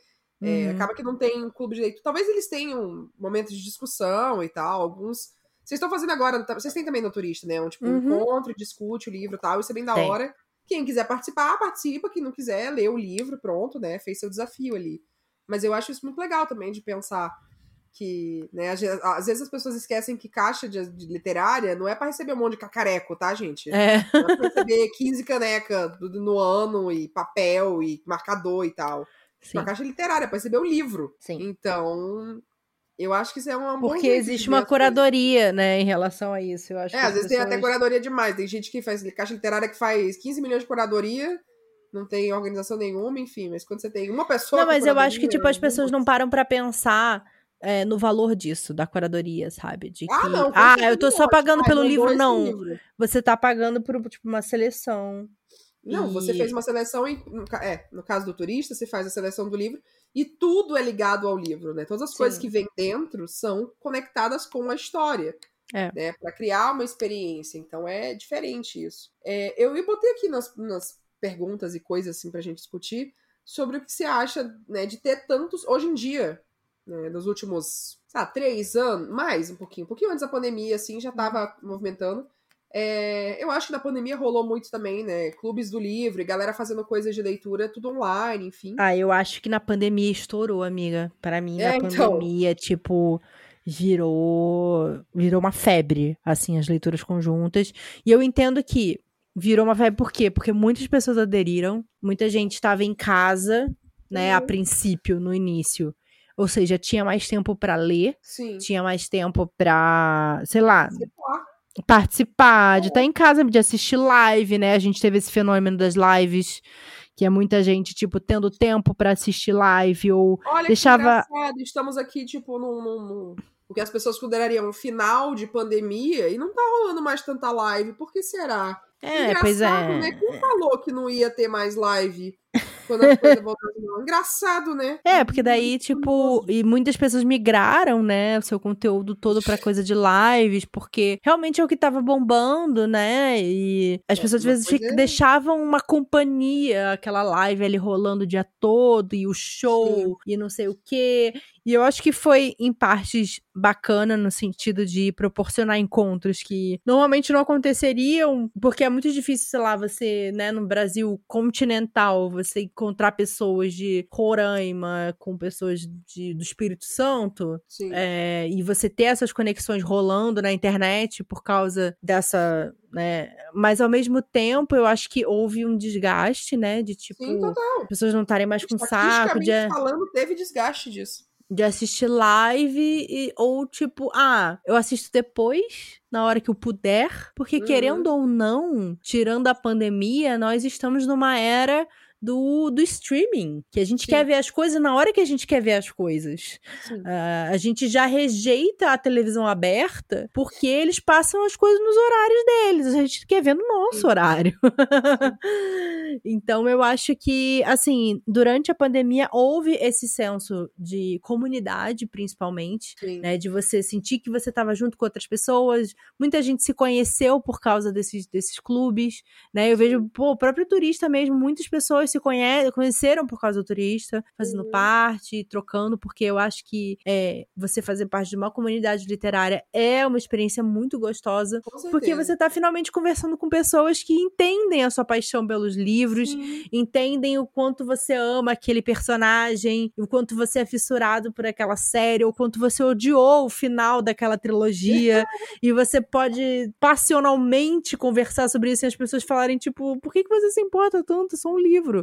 Speaker 1: É,
Speaker 2: Uhum.
Speaker 1: acaba que não tem um clube de leitura. Talvez eles tenham momentos de discussão e tal. Alguns. Vocês estão fazendo agora. tá- Vocês têm também no turista, né? Um tipo um
Speaker 2: Uhum.
Speaker 1: encontro, discute o livro e tal. Isso é bem da
Speaker 2: Tem.
Speaker 1: hora. Quem quiser participar, participa. Quem não quiser, lê o livro, pronto, né? Fez seu desafio ali. Mas eu acho isso muito legal também de pensar que, né, às vezes- as pessoas esquecem que caixa de, de literária não é pra receber um monte de cacareco, tá, gente?
Speaker 2: É.
Speaker 1: Não é pra receber 15 caneca do- do- no ano e papel e marcador e tal.
Speaker 2: Sim.
Speaker 1: Uma caixa literária, pra receber um livro.
Speaker 2: Sim.
Speaker 1: Então, eu acho que isso é uma
Speaker 2: Porque existe uma
Speaker 1: as coisas.
Speaker 2: curadoria, né, em relação a isso. Eu acho
Speaker 1: É,
Speaker 2: que
Speaker 1: às vezes tem até
Speaker 2: pessoas-
Speaker 1: curadoria demais. Tem gente que faz caixa literária que faz 15 milhões de curadoria, não tem organização nenhuma, enfim. Mas quando você tem uma pessoa.
Speaker 2: Não, mas eu acho que,
Speaker 1: curadoria,
Speaker 2: tipo, as
Speaker 1: é
Speaker 2: pessoas não param pra pensar é, no valor disso, da curadoria, sabe? De que,
Speaker 1: Ah, não.
Speaker 2: ah, eu tô só pagando
Speaker 1: Ah,
Speaker 2: pelo livro, não.
Speaker 1: livro.
Speaker 2: Você tá pagando por, tipo, uma seleção.
Speaker 1: Não, você
Speaker 2: E-
Speaker 1: fez uma seleção, em, é, no caso do turista, você faz a seleção do livro e tudo é ligado ao livro, né? Todas as coisas
Speaker 2: Sim.
Speaker 1: que vêm dentro são conectadas com a história,
Speaker 2: É.
Speaker 1: né? Para criar uma experiência. Então é diferente isso. É, eu botei aqui nas, nas perguntas e coisas assim pra gente discutir sobre o que você acha, né, de ter tantos hoje em dia, né, nos últimos, lá, três anos, mais um pouquinho, um pouquinho antes da pandemia, assim, já tava movimentando. É, eu acho que na pandemia rolou muito também, né? Clubes do livro, galera fazendo coisas de leitura, tudo online, enfim.
Speaker 2: Ah, eu acho que na pandemia estourou, amiga. Pra mim,
Speaker 1: É,
Speaker 2: na
Speaker 1: então.
Speaker 2: pandemia, tipo, virou virou uma febre, assim, as leituras conjuntas. E eu entendo que virou uma febre por quê? Porque muitas pessoas aderiram, muita gente estava em casa, né, a
Speaker 1: Uhum.
Speaker 2: princípio, no início. Ou seja, tinha mais tempo pra ler,
Speaker 1: Sim.
Speaker 2: tinha mais tempo sei lá,
Speaker 1: Sei lá.
Speaker 2: Participar, de estar em casa, de assistir live, né? A gente teve esse fenômeno das lives, que é muita gente, tipo, tendo tempo pra assistir live ou
Speaker 1: Olha
Speaker 2: Deixava-
Speaker 1: estamos aqui, tipo, num, num, o que as pessoas considerariam um final de pandemia e não tá rolando mais tanta live. Por que será?
Speaker 2: É, pois é.
Speaker 1: né? Quem falou que não ia ter mais live Quando as coisas voltam ao Engraçado, né?
Speaker 2: É, porque daí, tipo, e muitas pessoas migraram, né, o seu conteúdo todo pra coisa de lives, porque realmente é o que tava bombando, né? E as
Speaker 1: É,
Speaker 2: pessoas às vezes
Speaker 1: coisa
Speaker 2: fic-
Speaker 1: é-
Speaker 2: deixavam uma companhia, aquela live ali rolando o dia todo, e o show, e não sei o quê. E eu acho que foi, em partes, bacana no sentido de proporcionar encontros que normalmente não aconteceriam, porque é muito difícil, sei lá, você, né, no Brasil continental, você encontrar pessoas de Roraima com pessoas de, do Espírito Santo, é, e você ter essas conexões rolando na internet por causa dessa, né, mas ao mesmo tempo eu acho que houve um desgaste, né, de tipo,
Speaker 1: Sim, total.
Speaker 2: pessoas não estarem mais com saco de
Speaker 1: falando, teve desgaste disso.
Speaker 2: De assistir live e, ou tipo, ah, eu assisto depois, na hora que eu puder, porque
Speaker 1: Uhum.
Speaker 2: querendo ou não, tirando a pandemia, nós estamos numa era do, do streaming, que a gente
Speaker 1: Sim.
Speaker 2: quer ver as coisas na hora que a gente quer ver as coisas. Ah, a gente já rejeita a televisão aberta porque eles passam as coisas nos horários deles. A gente quer ver no nosso
Speaker 1: Sim.
Speaker 2: horário. então eu acho que, assim, durante a pandemia houve esse senso de comunidade, principalmente. Né, de você sentir que você estava junto com outras pessoas. Muita gente se conheceu por causa desses, desses clubes, né? Eu vejo, pô, o próprio turista mesmo, muitas pessoas se conhe conheceram por causa do turista, fazendo
Speaker 1: Uhum.
Speaker 2: parte, trocando, porque eu acho que é, você fazer parte de uma comunidade literária é uma experiência muito gostosa. Porque você tá finalmente conversando com pessoas que entendem a sua paixão pelos livros,
Speaker 1: Sim.
Speaker 2: entendem o quanto você ama aquele personagem, o quanto você é fissurado por aquela série, o quanto você odiou o final daquela trilogia, e você pode passionalmente conversar sobre isso e as pessoas falarem, tipo, por que, que você se importa tanto? Só um livro,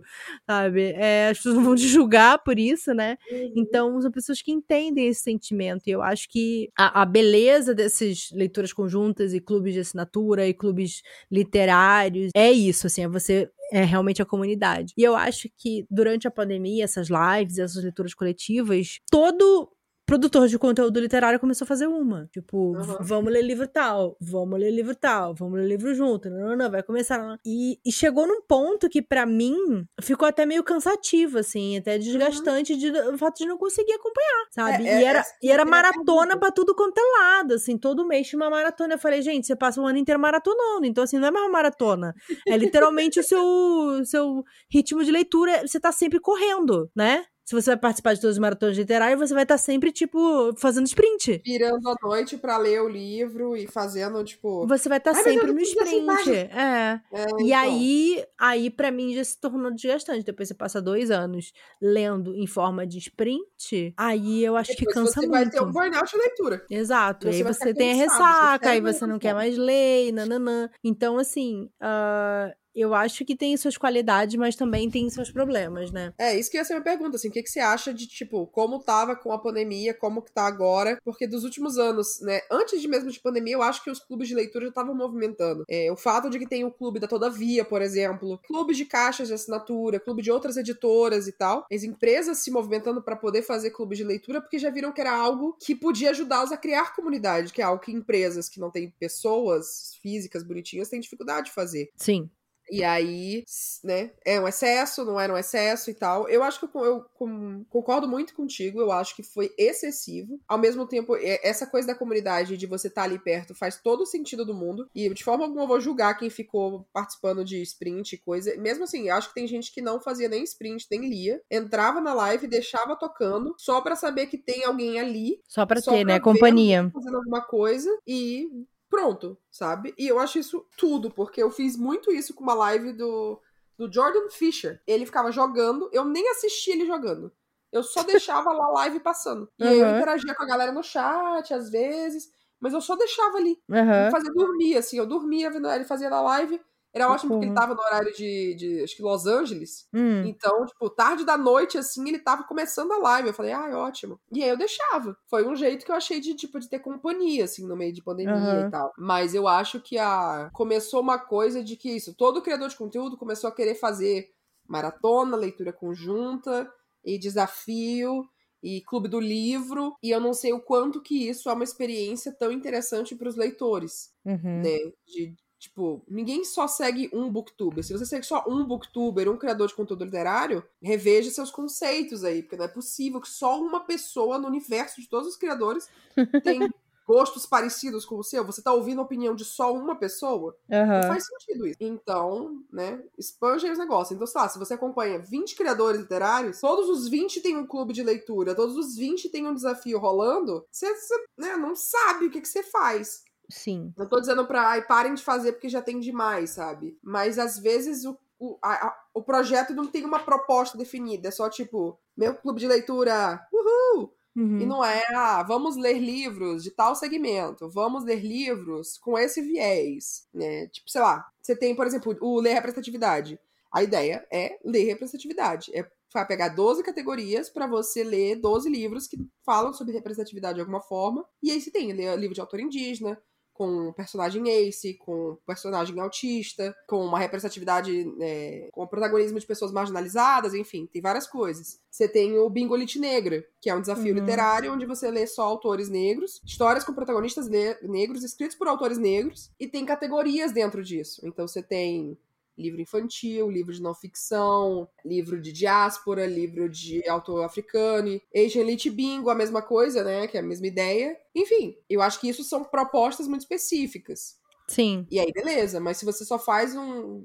Speaker 2: sabe? É, as pessoas não vão te julgar por isso, né?
Speaker 1: Uhum.
Speaker 2: Então, são pessoas que entendem esse sentimento. E eu acho que a, a beleza dessas leituras conjuntas e clubes de assinatura e clubes literários é isso, assim, é você. É realmente a comunidade. E eu acho que durante a pandemia, essas lives, essas leituras coletivas, todo produtor de conteúdo literário começou a fazer uma. Tipo,
Speaker 1: Aham.
Speaker 2: vamos ler livro tal, vamos ler livro tal, vamos ler livro junto, não, não, não, vai começar. não. E, e chegou num ponto que, pra mim, ficou até meio cansativo, assim, até desgastante de, o fato de não conseguir acompanhar, sabe?
Speaker 1: Uhum. É, é,
Speaker 2: e era,
Speaker 1: essa
Speaker 2: e era
Speaker 1: eu queria
Speaker 2: maratona pra tudo quanto é lado, assim, todo mês tinha uma maratona. Eu falei, gente, você passa o ano inteiro maratonando, então, assim, não é mais uma maratona. É literalmente o seu, o seu ritmo de leitura, você tá sempre correndo, né? Se você vai participar de todas as maratonas literárias, você vai estar sempre, tipo, fazendo sprint.
Speaker 1: Virando a noite pra ler o livro e fazendo, tipo.
Speaker 2: Você vai estar
Speaker 1: meu
Speaker 2: sempre no sprint. É.
Speaker 1: É,
Speaker 2: E
Speaker 1: então.
Speaker 2: aí, aí para mim já se tornou desgastante. Depois você passa dois anos lendo em forma de sprint, aí eu acho que
Speaker 1: Depois
Speaker 2: cansa
Speaker 1: você
Speaker 2: muito.
Speaker 1: vai ter um burnout de leitura.
Speaker 2: Exato.
Speaker 1: Você
Speaker 2: aí você tem a
Speaker 1: cansado, você
Speaker 2: ressaca, aí você não quer mais ler, nananã. Então, assim, ah, eu acho que tem suas qualidades, mas também tem seus problemas, né?
Speaker 1: É, isso que ia ser uma pergunta, assim, o que, que você acha de, tipo, como tava com a pandemia, como que tá agora? Porque dos últimos anos, né, antes de mesmo de pandemia, eu acho que os clubes de leitura já estavam movimentando. É, o fato de que tem o clube da Todavia, por exemplo, clubes de caixas de assinatura, clube de outras editoras e tal, as empresas se movimentando para poder fazer clubes de leitura, porque já viram que era algo que podia ajudá-los a criar comunidade, que é algo que empresas que não têm pessoas físicas bonitinhas têm dificuldade de fazer.
Speaker 2: Sim.
Speaker 1: E aí, né, é um excesso, não era um excesso e tal. Eu acho que eu, eu com- concordo muito contigo, eu acho que foi excessivo. Ao mesmo tempo, é- essa coisa da comunidade, de você estar ali perto, faz todo o sentido do mundo. E de forma alguma eu vou julgar quem ficou participando de sprint e coisa. Mesmo assim, eu acho que tem gente que não fazia nem sprint, nem lia. Entrava na live, deixava tocando, só pra saber que tem alguém ali
Speaker 2: Só pra
Speaker 1: Só
Speaker 2: ter,
Speaker 1: pra
Speaker 2: né? Companhia.
Speaker 1: fazendo alguma coisa e pronto, sabe? E eu acho isso tudo, porque eu fiz muito isso com uma live do, do Jordan Fisher. Ele ficava jogando, eu nem assistia ele jogando. Eu só deixava lá a live passando. E aí eu
Speaker 2: Uhum.
Speaker 1: interagia com a galera no chat, às vezes, mas eu só deixava ali. Me fazia dormir, assim, eu dormia vendo ele fazia na live. Era ótimo porque ele tava no horário de, de acho que Los Angeles.
Speaker 2: Hum.
Speaker 1: Então, tipo, tarde da noite, assim, ele tava começando a live. Eu falei, ah, ótimo. E aí eu deixava. Foi um jeito que eu achei de, tipo, de ter companhia, assim, no meio de pandemia
Speaker 2: Aham.
Speaker 1: e tal. Mas eu acho que a... começou uma coisa de que isso, todo criador de conteúdo começou a querer fazer maratona, leitura conjunta e desafio e clube do livro. E eu não sei o quanto que isso é uma experiência tão interessante para os leitores
Speaker 2: Uhum.
Speaker 1: né? De, Tipo, ninguém só segue um booktuber. Se você segue só um booktuber, um criador de conteúdo literário, reveja seus conceitos aí, porque não é possível que só uma pessoa no universo de todos os criadores tem gostos parecidos com o seu, você tá ouvindo a opinião de só uma pessoa,
Speaker 2: uhum.
Speaker 1: não faz sentido isso. Então, né, expande os negócios. Então, sei lá, se você acompanha 20 criadores literários, todos os 20 têm um clube de leitura, todos os 20 têm um desafio rolando, você, você né, não sabe o que, que você faz.
Speaker 2: Sim.
Speaker 1: Não tô dizendo pra, ai, parem de fazer porque já tem demais, sabe? Mas às vezes o, o, a, a, o projeto não tem uma proposta definida, é só tipo, meu clube de leitura, uhul! Uhum. E não é, ah, vamos ler livros de tal segmento, vamos ler livros com esse viés, né? Tipo, sei lá, você tem, por exemplo, o ler representatividade. A ideia é ler representatividade. É vai pegar 12 categorias para você ler 12 livros que falam sobre representatividade de alguma forma. E aí você tem livro de autor indígena, com personagem ace, com personagem autista, com uma representatividade, é, com o protagonismo de pessoas marginalizadas, enfim, tem várias coisas. Você tem o Bingo Lit Negra, que é um desafio uhum. literário onde você lê só autores negros, histórias com protagonistas negros, escritos por autores negros, e tem categorias dentro disso. Então você tem livro infantil, livro de não ficção, livro de diáspora, livro de autor africano, Asian Elite Bingo, a mesma coisa, né? Que é a mesma ideia. Enfim, eu acho que isso são propostas muito específicas.
Speaker 2: Sim.
Speaker 1: E aí, beleza, mas se você só faz um,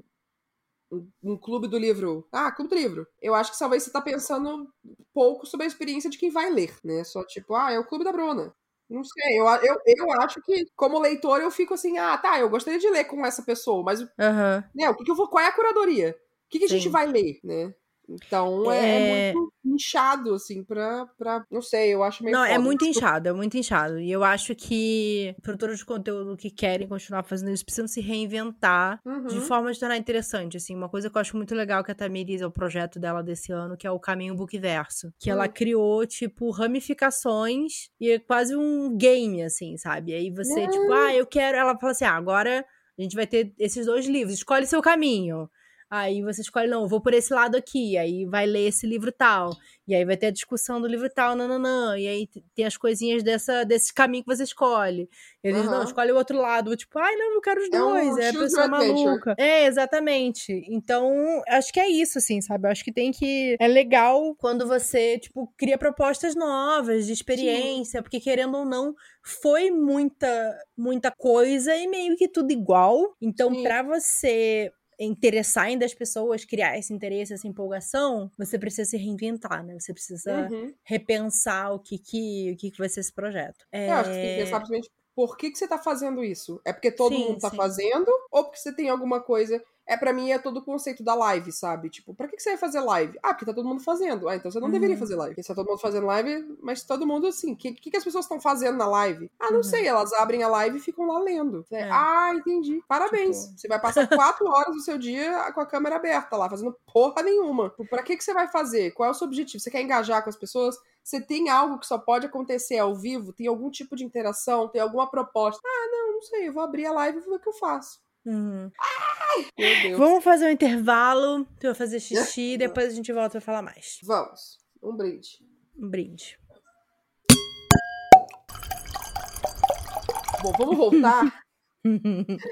Speaker 1: um, um, clube do livro. Ah, clube do livro. Eu acho que talvez você tá pensando pouco sobre a experiência de quem vai ler, né? Só tipo, ah, é o clube da Bruna. Não sei, eu, eu, eu acho que, como leitor, eu fico assim, ah, tá, eu gostaria de ler com essa pessoa, mas
Speaker 2: uhum.
Speaker 1: né, o que, que eu vou. Qual é a curadoria? O que, que a gente vai ler, né? Então é, é, muito inchado, assim, pra, pra. Não sei, eu acho meio.
Speaker 2: Não,
Speaker 1: é
Speaker 2: foda. é muito inchado, é muito inchado. E eu acho que produtores de conteúdo que querem continuar fazendo isso precisam se reinventar uhum. de forma de tornar interessante. Assim, uma coisa que eu acho muito legal que a Tamiris é o projeto dela desse ano, que é o Caminho Bookverso. Que uhum. ela hum. criou, tipo, ramificações e é quase um game, assim, sabe? Aí você, uhum. tipo, ah, eu quero. Ela fala assim: ah, agora a gente vai ter esses dois livros, escolhe seu caminho. Aí você escolhe, não, vou por esse lado aqui, aí vai ler esse livro tal. E aí vai ter a discussão do livro tal, nananã. E aí tem as coisinhas dessa, desse caminho que você escolhe. E eles, uhum. não, escolhe o outro lado. Tipo, ai, não, eu quero os dois. É, um é a pessoa maluca. É, exatamente. Então, acho que é isso, assim, sabe? Eu acho que tem que. É legal quando você, tipo, cria propostas novas de experiência, Sim. porque querendo ou não, foi muita, muita coisa e meio que tudo igual. Então, para você interessar ainda as pessoas, criar esse interesse, essa empolgação, você precisa se reinventar, né? Você precisa uhum. repensar o que que, o que que vai ser esse projeto.
Speaker 1: É... Eu acho que você tem que pensar simplesmente por que, que você tá fazendo isso? É porque todo sim, mundo tá sim. fazendo? Ou porque você tem alguma coisa é para mim é todo o conceito da live, sabe? Tipo, pra que, que você vai fazer live? Ah, porque tá todo mundo fazendo. Ah, então você não uhum. deveria fazer live. Porque tá todo mundo fazendo live, mas todo mundo assim. O que, que, que, as pessoas estão fazendo na live? Ah, não uhum. sei. Elas abrem a live e ficam lá lendo. É. Ah, entendi. Parabéns. Tipo... Você vai passar quatro horas do seu dia com a câmera aberta lá, fazendo porra nenhuma. Tipo, pra que, que você vai fazer? Qual é o seu objetivo? Você quer engajar com as pessoas? Você tem algo que só pode acontecer ao vivo? Tem algum tipo de interação? Tem alguma proposta? Ah, não, não sei. Eu vou abrir a live e ver o que eu faço.
Speaker 2: Uhum. Vamos fazer um intervalo. Tu vai fazer xixi e depois a gente volta pra falar mais.
Speaker 1: Vamos. Um brinde.
Speaker 2: Um brinde.
Speaker 1: Bom, vamos voltar.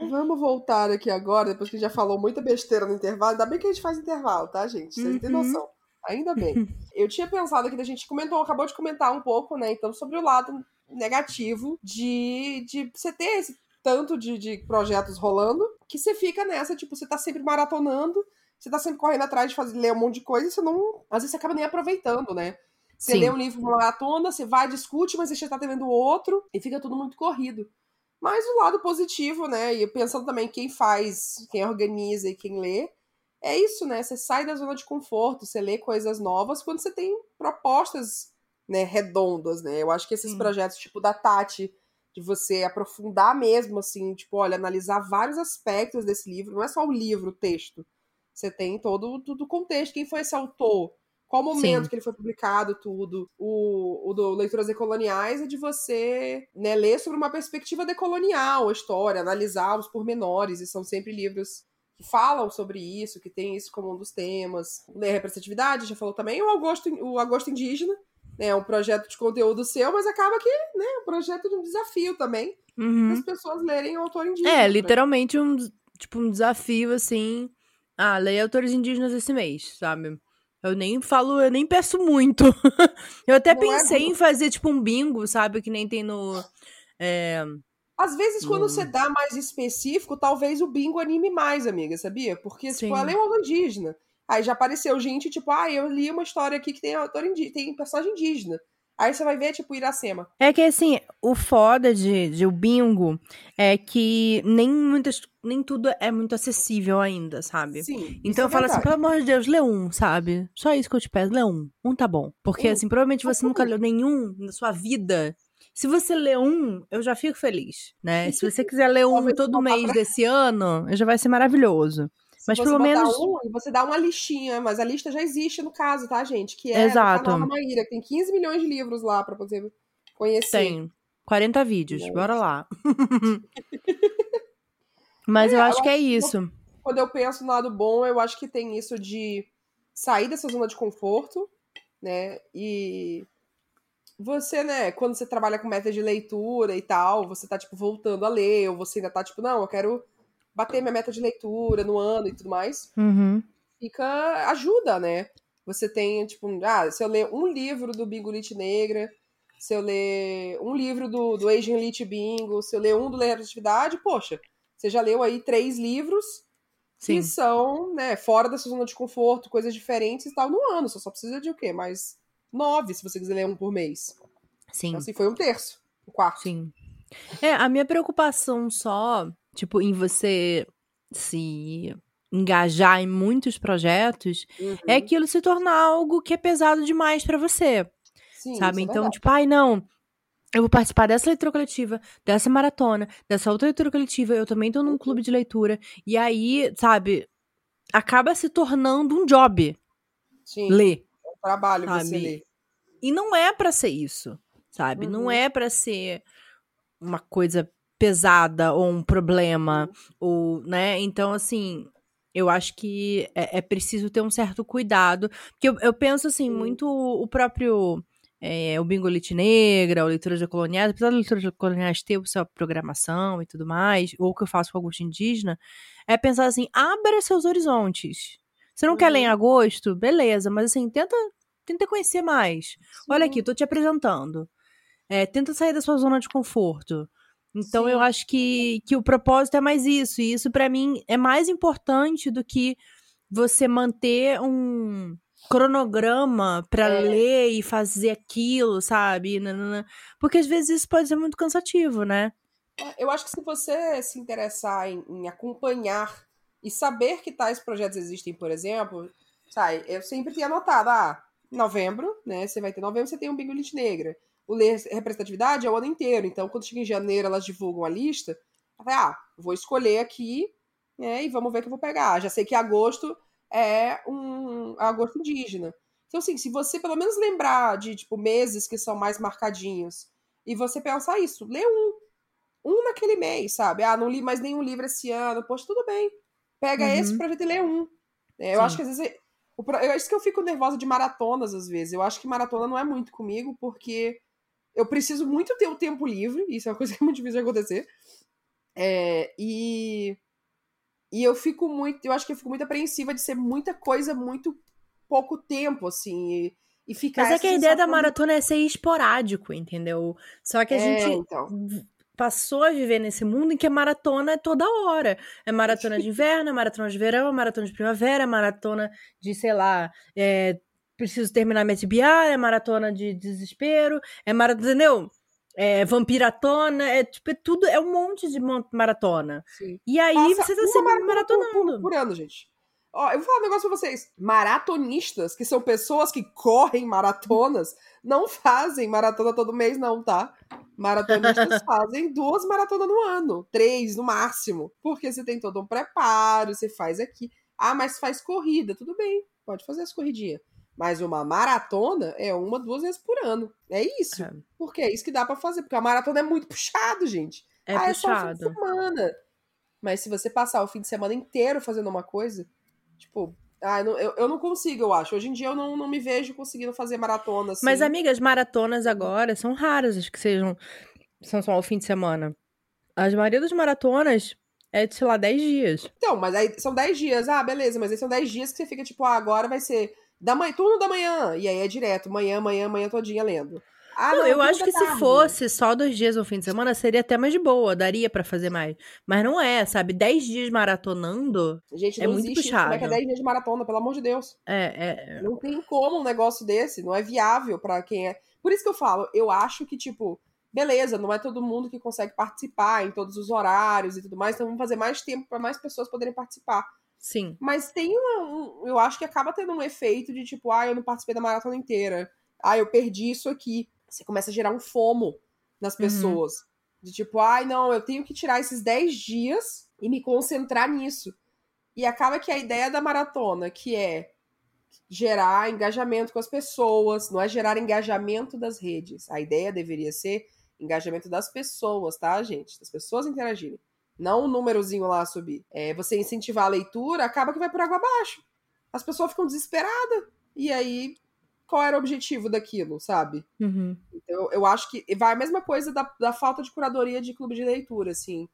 Speaker 1: vamos voltar aqui agora, depois que a gente já falou muita besteira no intervalo. Ainda bem que a gente faz intervalo, tá, gente? Vocês uhum. têm noção. Ainda bem. Eu tinha pensado aqui, a gente comentou, acabou de comentar um pouco, né? Então, sobre o lado negativo de, de você ter esse tanto de, de projetos rolando que você fica nessa, tipo, você tá sempre maratonando, você tá sempre correndo atrás de fazer, ler um monte de coisa e você não. Às vezes você acaba nem aproveitando, né? Você Sim. lê um livro maratona, você vai, discute, mas você já tá vendo outro e fica tudo muito corrido. Mas o lado positivo, né? E pensando também quem faz, quem organiza e quem lê, é isso, né? Você sai da zona de conforto, você lê coisas novas quando você tem propostas, né, redondas, né? Eu acho que esses Sim. projetos, tipo da Tati, de você aprofundar mesmo, assim, tipo, olha, analisar vários aspectos desse livro, não é só o livro, o texto. Você tem todo, o contexto, quem foi esse autor, qual momento Sim. que ele foi publicado, tudo. O, o do Leituras Decoloniais é de você né, ler sobre uma perspectiva decolonial a história, analisar os pormenores, e são sempre livros que falam sobre isso, que tem isso como um dos temas. Ler representatividade, já falou também, o Agosto, o Agosto Indígena, né, um projeto de conteúdo seu, mas acaba que, né, um projeto de um desafio também,
Speaker 2: Uhum.
Speaker 1: as pessoas lerem o autor indígena.
Speaker 2: É,
Speaker 1: né?
Speaker 2: literalmente um, tipo, um desafio, assim. Ah, leia autores indígenas esse mês, sabe? Eu nem falo, eu nem peço muito. eu até
Speaker 1: Não é
Speaker 2: pensei
Speaker 1: muito.
Speaker 2: em fazer, tipo, um bingo, sabe? Que nem tem no. é,
Speaker 1: Às vezes, quando
Speaker 2: Hum.
Speaker 1: você dá mais específico, talvez o bingo anime mais, amiga, sabia? Porque,
Speaker 2: Sim.
Speaker 1: tipo, ela é um autor indígena. Aí já apareceu gente, tipo, ah, eu li uma história aqui que tem autor indígena, tem personagem indígena. Aí você vai ver, tipo, Iracema.
Speaker 2: É que assim, o foda de, de o bingo é que nem muitas, nem tudo é muito acessível ainda, sabe?
Speaker 1: Sim.
Speaker 2: Então
Speaker 1: é
Speaker 2: eu falo assim,
Speaker 1: verdade.
Speaker 2: pelo amor de Deus, lê um, sabe? Só isso que eu te peço, lê um. Um tá bom. Porque,
Speaker 1: Um.
Speaker 2: assim, provavelmente
Speaker 1: Só
Speaker 2: você nunca leu nenhum na sua vida. Se você lê um, eu já fico feliz, né? Se você quiser ler um todo mês desse ano, já vai ser maravilhoso. Mas
Speaker 1: você
Speaker 2: pelo menos.
Speaker 1: um, você dá uma listinha, mas a lista já existe no caso, tá, gente? Que é
Speaker 2: Exato.
Speaker 1: do Maíra, que tem 15 milhões de livros lá pra você conhecer.
Speaker 2: Tem 40 vídeos,
Speaker 1: Nossa.
Speaker 2: bora lá. Mas
Speaker 1: É,
Speaker 2: eu acho que é isso.
Speaker 1: Quando eu penso no lado bom, eu acho que tem isso de sair dessa zona de conforto, né? E você, né, quando você trabalha com meta de leitura e tal, você tá, tipo, voltando a ler, ou você ainda tá, tipo, não, eu quero bater minha meta de leitura no ano e tudo mais.
Speaker 2: Uhum.
Speaker 1: fica ajuda, né? Você tem, tipo, ah, se eu ler um livro do Bingo Lit Negra, se eu ler um livro do, do Asian Lit Bingo, se eu ler um do Ler Representatividade, poxa, você já leu aí três livros
Speaker 2: Sim.
Speaker 1: que são, né, fora da sua zona de conforto, coisas diferentes e tal, no ano. Você só precisa de o quê? Mais nove, se você quiser ler um por mês.
Speaker 2: Sim.
Speaker 1: Então, assim, foi um terço, um quarto.
Speaker 2: Sim. É, a minha preocupação só, tipo, em você se engajar em muitos projetos
Speaker 1: Uhum.
Speaker 2: é aquilo se tornar algo que é pesado demais pra você,
Speaker 1: Sim,
Speaker 2: sabe?
Speaker 1: é
Speaker 2: então,
Speaker 1: verdade.
Speaker 2: tipo, ai, não, eu vou participar dessa leitura coletiva, dessa maratona, dessa outra leitura coletiva, eu também tô num
Speaker 1: Uhum.
Speaker 2: clube de leitura, e aí, sabe, acaba se tornando um job
Speaker 1: Sim,
Speaker 2: ler.
Speaker 1: é um trabalho você
Speaker 2: sabe?
Speaker 1: ler.
Speaker 2: E não é pra ser isso, sabe? Não
Speaker 1: Uhum.
Speaker 2: é pra ser uma coisa pesada ou um problema, ou, né? Então, assim, eu acho que é, é preciso ter um certo cuidado. Porque eu, eu penso, assim,
Speaker 1: Sim.
Speaker 2: muito o próprio. é, o Bingo Lit Negra, o Leitura de Coloniais, apesar da Leitura de Coloniais ter sua programação e tudo mais, ou o que eu faço com Augusto Indígena, é pensar assim, abra seus horizontes. Você não quer ler em
Speaker 1: Uhum.
Speaker 2: agosto? Beleza, mas assim, tenta, tenta conhecer mais. Olha
Speaker 1: Sim.
Speaker 2: aqui, tô te apresentando. É, tenta sair da sua zona de conforto. Então eu
Speaker 1: Sim.
Speaker 2: acho que, que o propósito é mais isso. E isso pra mim é mais importante do que você manter um cronograma pra
Speaker 1: É.
Speaker 2: ler e fazer aquilo, sabe? Porque às vezes isso pode ser muito cansativo, né?
Speaker 1: É, Eu acho que se você se interessar em, em acompanhar e saber que tais projetos existem, por exemplo, sabe, eu sempre tinha anotado, ah, novembro, né, você vai ter novembro, você tem um Bingo Negra. O Ler Representatividade é o ano inteiro, então quando chega em janeiro elas divulgam a lista, eu ah, vou escolher aqui, né, e vamos ver o que eu vou pegar. Já sei que agosto é um agosto indígena. Então, assim, se você pelo menos lembrar de, tipo, meses que são mais marcadinhos, e você pensar isso, lê um, um naquele mês, sabe? Ah, não li mais nenhum livro esse ano. Poxa, tudo bem. Pega
Speaker 2: Uhum.
Speaker 1: esse projeto e lê um. É, eu
Speaker 2: Sim.
Speaker 1: acho que às vezes. O, pro- é isso que eu fico nervosa de maratonas, às vezes. Eu acho que maratona não é muito comigo, porque eu preciso muito ter o tempo livre. Isso é uma coisa que é muito difícil de acontecer. É, e. E eu fico muito. Eu acho que eu fico muito apreensiva de ser muita coisa, muito pouco tempo, assim. E, e ficar.
Speaker 2: Mas é que a ideia da maratona é ser esporádico, entendeu? Só que a
Speaker 1: É,
Speaker 2: gente
Speaker 1: então.
Speaker 2: passou a viver nesse mundo em que a maratona é toda hora. É maratona de inverno, é maratona de verão, é maratona de primavera, é maratona de, sei lá, é, preciso terminar minha TBA, é maratona de desespero, é maratona, entendeu? É vampiratona, é tipo, é tudo, é um monte de maratona.
Speaker 1: Sim.
Speaker 2: E aí
Speaker 1: Passa
Speaker 2: você tá sempre
Speaker 1: maratona por-
Speaker 2: maratonando.
Speaker 1: Por, por ano, gente. Ó, eu vou falar um negócio pra vocês. Maratonistas, que são pessoas que correm maratonas, não fazem maratona todo mês, não, tá? Maratonistas fazem duas maratonas no ano. Três, no máximo. Porque você tem todo um preparo, você faz aqui. Ah, mas faz corrida. Tudo bem, pode fazer as corridinhas. Mas uma maratona é uma, duas vezes por ano. É isso.
Speaker 2: É.
Speaker 1: Porque é isso que dá pra fazer. Porque a maratona é muito puxado, gente
Speaker 2: É
Speaker 1: ah, é só o fim de
Speaker 2: puxado.
Speaker 1: semana. Mas se você passar o fim de semana inteiro fazendo uma coisa, tipo, Ah, eu, eu, não consigo, eu acho. Hoje em dia eu não, não me vejo conseguindo fazer maratona assim.
Speaker 2: Mas, amigas, maratonas agora são raras, as que sejam são só o fim de semana. As maioria das maratonas é de, sei lá, 10 dias.
Speaker 1: Então, mas aí são 10 dias. Ah, beleza, mas aí são 10 dias que você fica tipo, ah, agora vai ser da manhã, turno da manhã. E aí é direto, manhã, manhã, manhã todinha lendo. Ah,
Speaker 2: não,
Speaker 1: não,
Speaker 2: eu acho que se
Speaker 1: tarde.
Speaker 2: fosse só dois dias no fim de semana, seria até mais de boa, daria pra fazer mais. Mas não é, sabe? 10 dias maratonando
Speaker 1: Gente,
Speaker 2: é
Speaker 1: não
Speaker 2: muito
Speaker 1: existe isso. Como é que é
Speaker 2: puxado.
Speaker 1: 10 dias de maratona, pelo amor de Deus.
Speaker 2: é, é,
Speaker 1: Não tem como um negócio desse, não é viável pra quem é. Por isso que eu falo, eu acho que, tipo, beleza, não é todo mundo que consegue participar em todos os horários e tudo mais, então vamos fazer mais tempo pra mais pessoas poderem participar.
Speaker 2: Sim.
Speaker 1: Mas tem uma, um, eu acho que acaba tendo um efeito de tipo, ah, eu não participei da maratona inteira. Ah, eu perdi isso aqui. Você começa a gerar um fomo nas
Speaker 2: Uhum.
Speaker 1: pessoas. De tipo, ai, não, eu tenho que tirar esses 10 dias e me concentrar nisso. E acaba que a ideia da maratona, que é gerar engajamento com as pessoas, não é gerar engajamento das redes. A ideia deveria ser engajamento das pessoas, tá, gente? Das pessoas interagirem. Não um númerozinho lá subir. É, você incentivar a leitura, acaba que vai por água abaixo. As pessoas ficam desesperadas. E aí, qual era o objetivo daquilo, sabe?
Speaker 2: Uhum.
Speaker 1: Então, eu acho que vai a mesma coisa da, da falta de curadoria de clube de leitura, assim.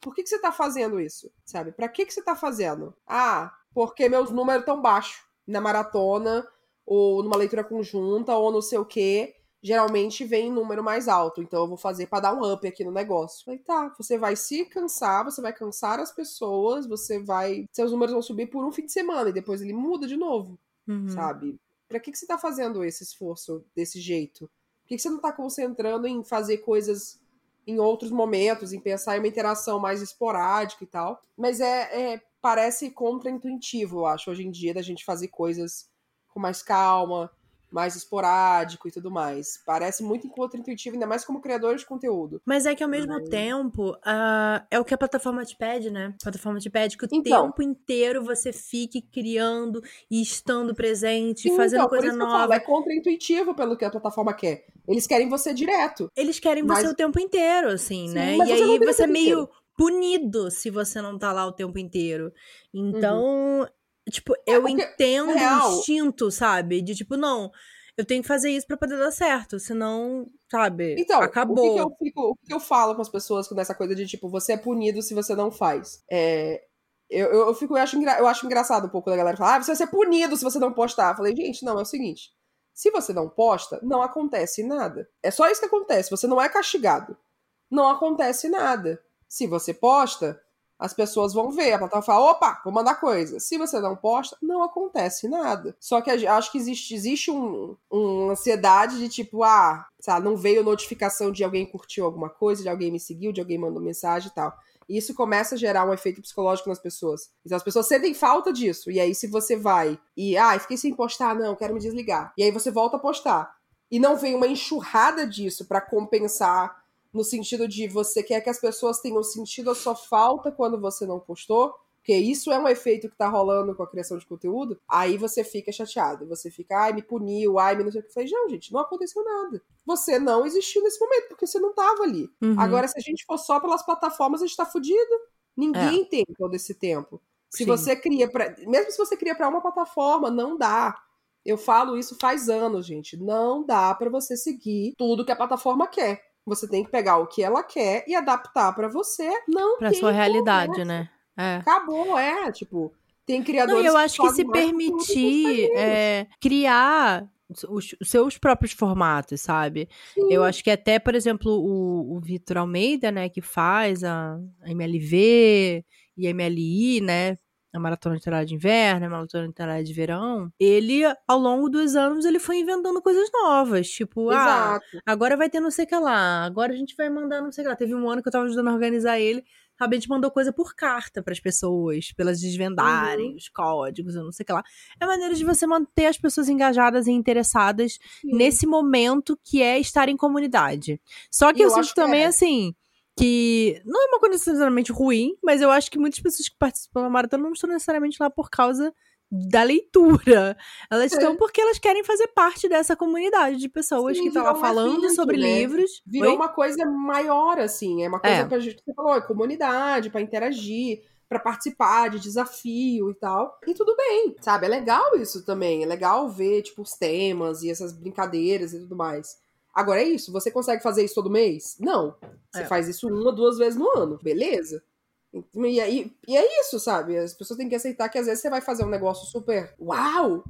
Speaker 1: Por que, que você tá fazendo isso, sabe? Pra que, que você tá fazendo? Ah, porque meus números estão baixos na maratona, ou numa leitura conjunta, ou não sei o quê. Geralmente vem número mais alto, então eu vou fazer pra dar um up aqui no negócio. Falei, tá, você vai se cansar, você vai cansar as pessoas, você vai. Seus números vão subir por um fim de semana e depois ele muda de novo
Speaker 2: Uhum.
Speaker 1: sabe? Pra que, que você tá fazendo esse esforço desse jeito? Por que, que você não tá concentrando em fazer coisas em outros momentos, em pensar em uma interação mais esporádica e tal? Mas é, é parece contraintuitivo, eu acho, hoje em dia, da gente fazer coisas com mais calma, mais esporádico e tudo mais. Parece muito contraintuitivo, ainda mais como criadores de conteúdo.
Speaker 2: Mas é que ao mesmo tempo, ah, é o que a plataforma te pede, né? A plataforma te pede que o
Speaker 1: Então.
Speaker 2: tempo inteiro você fique criando e estando presente,
Speaker 1: Sim,
Speaker 2: fazendo
Speaker 1: então,
Speaker 2: coisa nova.
Speaker 1: falo, é contraintuitivo pelo que a plataforma quer. Eles querem você direto.
Speaker 2: Eles querem
Speaker 1: Mas-
Speaker 2: você o tempo inteiro, assim,
Speaker 1: Sim,
Speaker 2: né? E aí você é meio punido se você não tá lá o tempo inteiro. Então, tipo, eu
Speaker 1: porque,
Speaker 2: entendo
Speaker 1: real-
Speaker 2: o instinto, sabe? De tipo, não, eu tenho que fazer isso pra poder dar certo, senão, sabe,
Speaker 1: Então,
Speaker 2: acabou.
Speaker 1: o que, eu fico, o que eu falo com as pessoas com essa coisa de tipo, você é punido se você não faz? É, eu, eu, eu fico, eu acho, engra- eu acho engraçado um pouco da galera falar, ah, você vai ser punido se você não postar. Eu falei, gente, não, é o seguinte. Se você não posta, não acontece nada. É só isso que acontece. Você não é castigado. Não acontece nada. Se você posta, as pessoas vão ver. A plataforma fala, opa, vou mandar coisa. Se você não posta, não acontece nada. Só que acho que existe, existe um, uma ansiedade de tipo, ah, sabe, não veio notificação de alguém curtiu alguma coisa, de alguém me seguiu, de alguém mandou mensagem e tal. E isso começa a gerar um efeito psicológico nas pessoas. Então as pessoas sentem falta disso. E aí, se você vai e, ah, fiquei sem postar, não, quero me desligar. E aí você volta a postar. E não vem uma enxurrada disso pra compensar no sentido de você quer que as pessoas tenham sentido a sua falta quando você não postou, porque isso é um efeito que tá rolando com a criação de conteúdo, aí você fica chateado, você fica, ai, me puniu, ai, me não sei o que. Eu falei, não, gente, não aconteceu nada. Você não existiu nesse momento, porque você não tava ali.
Speaker 2: Uhum.
Speaker 1: Agora, se a gente for só pelas plataformas, a gente tá fudido. Ninguém tem todo esse tempo. Se
Speaker 2: Sim.
Speaker 1: você cria pra. Mesmo se você cria pra uma plataforma, não dá. Eu falo isso faz anos, gente. Não dá pra você seguir tudo que a plataforma quer. Você tem que pegar o que ela quer e adaptar pra você. Não
Speaker 2: pra
Speaker 1: tem
Speaker 2: sua realidade,
Speaker 1: conversa.
Speaker 2: né? É.
Speaker 1: Acabou, é. Tipo, tem
Speaker 2: Não,
Speaker 1: criadores
Speaker 2: e eu acho que
Speaker 1: fazem
Speaker 2: se
Speaker 1: que
Speaker 2: permitir é, criar os, os seus próprios formatos, sabe?
Speaker 1: Sim.
Speaker 2: Eu acho que até, por exemplo, o, o Vitor Almeida, né, que faz a, a MLV e MLI, né? A Maratona Literária de Inverno, a Maratona Literária de Verão, ele, ao longo dos anos, ele foi inventando coisas novas. Tipo, ah,
Speaker 1: Exato.
Speaker 2: agora vai ter não sei o que lá, agora a gente vai mandar não sei o que lá. Teve um ano que eu tava ajudando a organizar ele? A gente mandou coisa por carta pras pessoas, pra elas desvendarem
Speaker 1: Uhum.
Speaker 2: os códigos, eu não sei o que lá. É maneira de você manter as pessoas engajadas e interessadas
Speaker 1: Sim.
Speaker 2: nesse momento que é estar em comunidade. Só que eu,
Speaker 1: eu
Speaker 2: sinto
Speaker 1: acho que
Speaker 2: também,
Speaker 1: é.
Speaker 2: assim, que não é uma coisa necessariamente ruim, mas eu acho que muitas pessoas que participam da maratona não estão necessariamente lá por causa da leitura. Elas
Speaker 1: É.
Speaker 2: estão porque elas querem fazer parte dessa comunidade de pessoas
Speaker 1: Sim,
Speaker 2: que estão
Speaker 1: virou
Speaker 2: lá falando
Speaker 1: evento,
Speaker 2: sobre
Speaker 1: né?
Speaker 2: livros.
Speaker 1: Virou
Speaker 2: Oi?
Speaker 1: uma coisa maior, assim. É uma coisa
Speaker 2: É.
Speaker 1: pra gente, você falou, é comunidade, pra interagir. para participar de desafio e tal. E tudo bem, sabe? É legal isso também. É legal ver, tipo, os temas e essas brincadeiras e tudo mais. Agora é isso, você consegue fazer isso todo mês? Não. Você
Speaker 2: É.
Speaker 1: faz isso uma, duas vezes no ano, beleza? E, aí, e é isso, sabe? As pessoas têm que aceitar que às vezes você vai fazer um negócio super uau!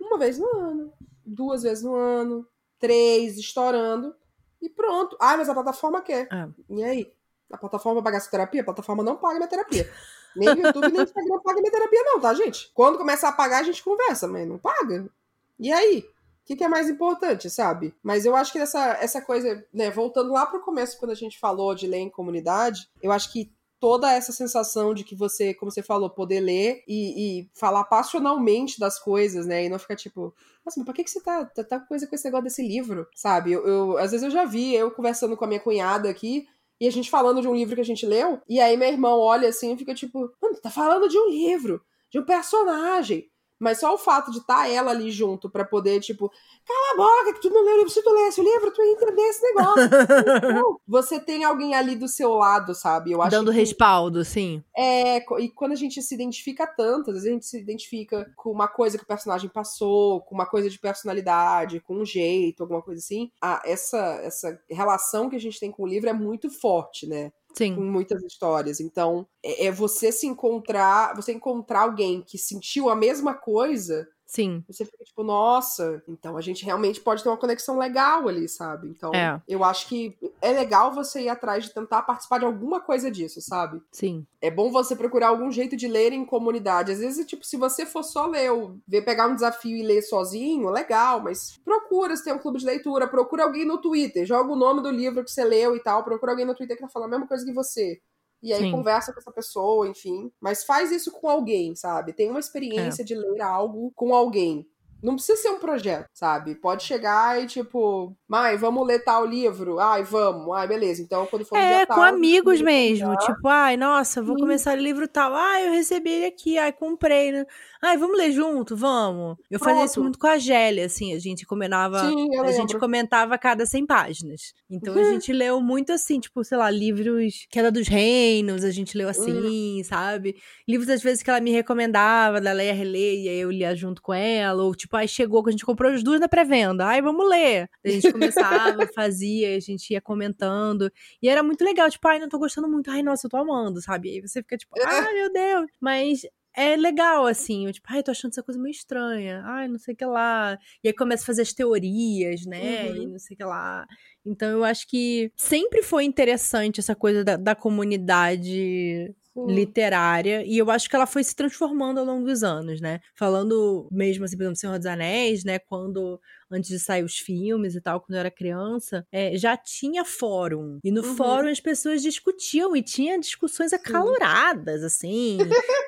Speaker 1: Uma vez no ano, duas vezes no ano, três, estourando, e pronto. Ah, mas a plataforma quer.
Speaker 2: É.
Speaker 1: E aí? A plataforma paga sua terapia? A plataforma não paga minha terapia. Nem o YouTube, nem o Instagram paga minha terapia, não, tá, gente? Quando começar a pagar, a gente conversa, mas não paga. E aí? O que, que é mais importante, sabe? Mas eu acho que essa, essa coisa, né, voltando lá pro começo, quando a gente falou de ler em comunidade, eu acho que toda essa sensação de que você, como você falou, poder ler e, e falar passionalmente das coisas, né? E não ficar tipo, nossa, mas por que, que você tá, tá, tá coisa com esse negócio desse livro? Sabe? Eu, eu- às vezes eu já vi, eu conversando com a minha cunhada aqui, e a gente falando de um livro que a gente leu, e aí meu irmão olha assim e fica tipo, mano, tá falando de um livro, de um personagem. Mas só o fato de estar ela ali junto pra poder, tipo, cala a boca, que tu não leu o livro. Se tu lesse o livro, tu ia entender esse negócio. Você tem alguém ali do seu lado, sabe? Eu acho
Speaker 2: Dando
Speaker 1: que
Speaker 2: respaldo, sim.
Speaker 1: é, e quando a gente se identifica tanto, às vezes a gente se identifica com uma coisa que o personagem passou, com uma coisa de personalidade, com um jeito, alguma coisa assim. A, essa, essa relação que a gente tem com o livro é muito forte, né? Com
Speaker 2: Sim.
Speaker 1: muitas histórias. Então, é, é você se encontrar, você encontrar alguém que sentiu a mesma coisa.
Speaker 2: Sim.
Speaker 1: Você fica tipo, nossa, então a gente realmente pode ter uma conexão legal ali, sabe? Então,
Speaker 2: É.
Speaker 1: eu acho que é legal você ir atrás de tentar participar de alguma coisa disso, sabe?
Speaker 2: Sim.
Speaker 1: É bom você procurar algum jeito de ler em comunidade. Às vezes, tipo, se você for só ler, ver pegar um desafio e ler sozinho, legal, mas procura se tem um clube de leitura, procura alguém no Twitter, joga o nome do livro que você leu e tal, procura alguém no Twitter que tá falando a mesma coisa que você. E aí
Speaker 2: Sim.
Speaker 1: conversa com essa pessoa, enfim. Mas faz isso com alguém, sabe? Tem uma
Speaker 2: É.
Speaker 1: experiência de ler algo com alguém. Não precisa ser um projeto, sabe? Pode chegar e, tipo, mãe, vamos ler tal livro. Ai, vamos. Ai, beleza. Então, quando for
Speaker 2: É,
Speaker 1: dia
Speaker 2: com
Speaker 1: tal,
Speaker 2: amigos mesmo. Tipo, ai, nossa, vou
Speaker 1: Sim.
Speaker 2: começar o livro tal. Ai, eu recebi ele aqui. Ai, comprei, né? Ai, vamos ler junto? Vamos. Eu fazia isso
Speaker 1: Pronto.
Speaker 2: muito com a Gélia, assim. A gente combinava.
Speaker 1: Sim,
Speaker 2: A gente comentava a cada 100 páginas. Então a
Speaker 1: Uhum.
Speaker 2: gente leu muito assim, tipo, sei lá, livros Queda dos Reinos, a gente leu assim, sabe? Livros às vezes que ela me recomendava, dela ia reler e aí eu lia junto com ela. Ou tipo, aí chegou que a gente comprou as duas na pré-venda. Ai, vamos ler. A gente começava, fazia, a gente ia comentando. E era muito legal, tipo, ai, não tô gostando muito. Ai, nossa, eu tô amando, sabe? E aí você fica tipo, ai, meu Deus. Mas é legal, assim, eu, tipo, ai, tô achando essa coisa meio estranha. Ai, não sei o que lá. E aí começa a fazer as teorias, né?
Speaker 1: Uhum.
Speaker 2: E não sei o que lá. Então eu acho que sempre foi interessante essa coisa da, da comunidade
Speaker 1: Sim.
Speaker 2: literária. E eu acho que ela foi se transformando ao longo dos anos, né? Falando mesmo assim, por exemplo, Senhor dos Anéis, né? Quando. Antes de sair os filmes e tal, quando eu era criança, é, já tinha fórum. E no
Speaker 1: Uhum.
Speaker 2: fórum as pessoas discutiam e tinha discussões acaloradas, assim.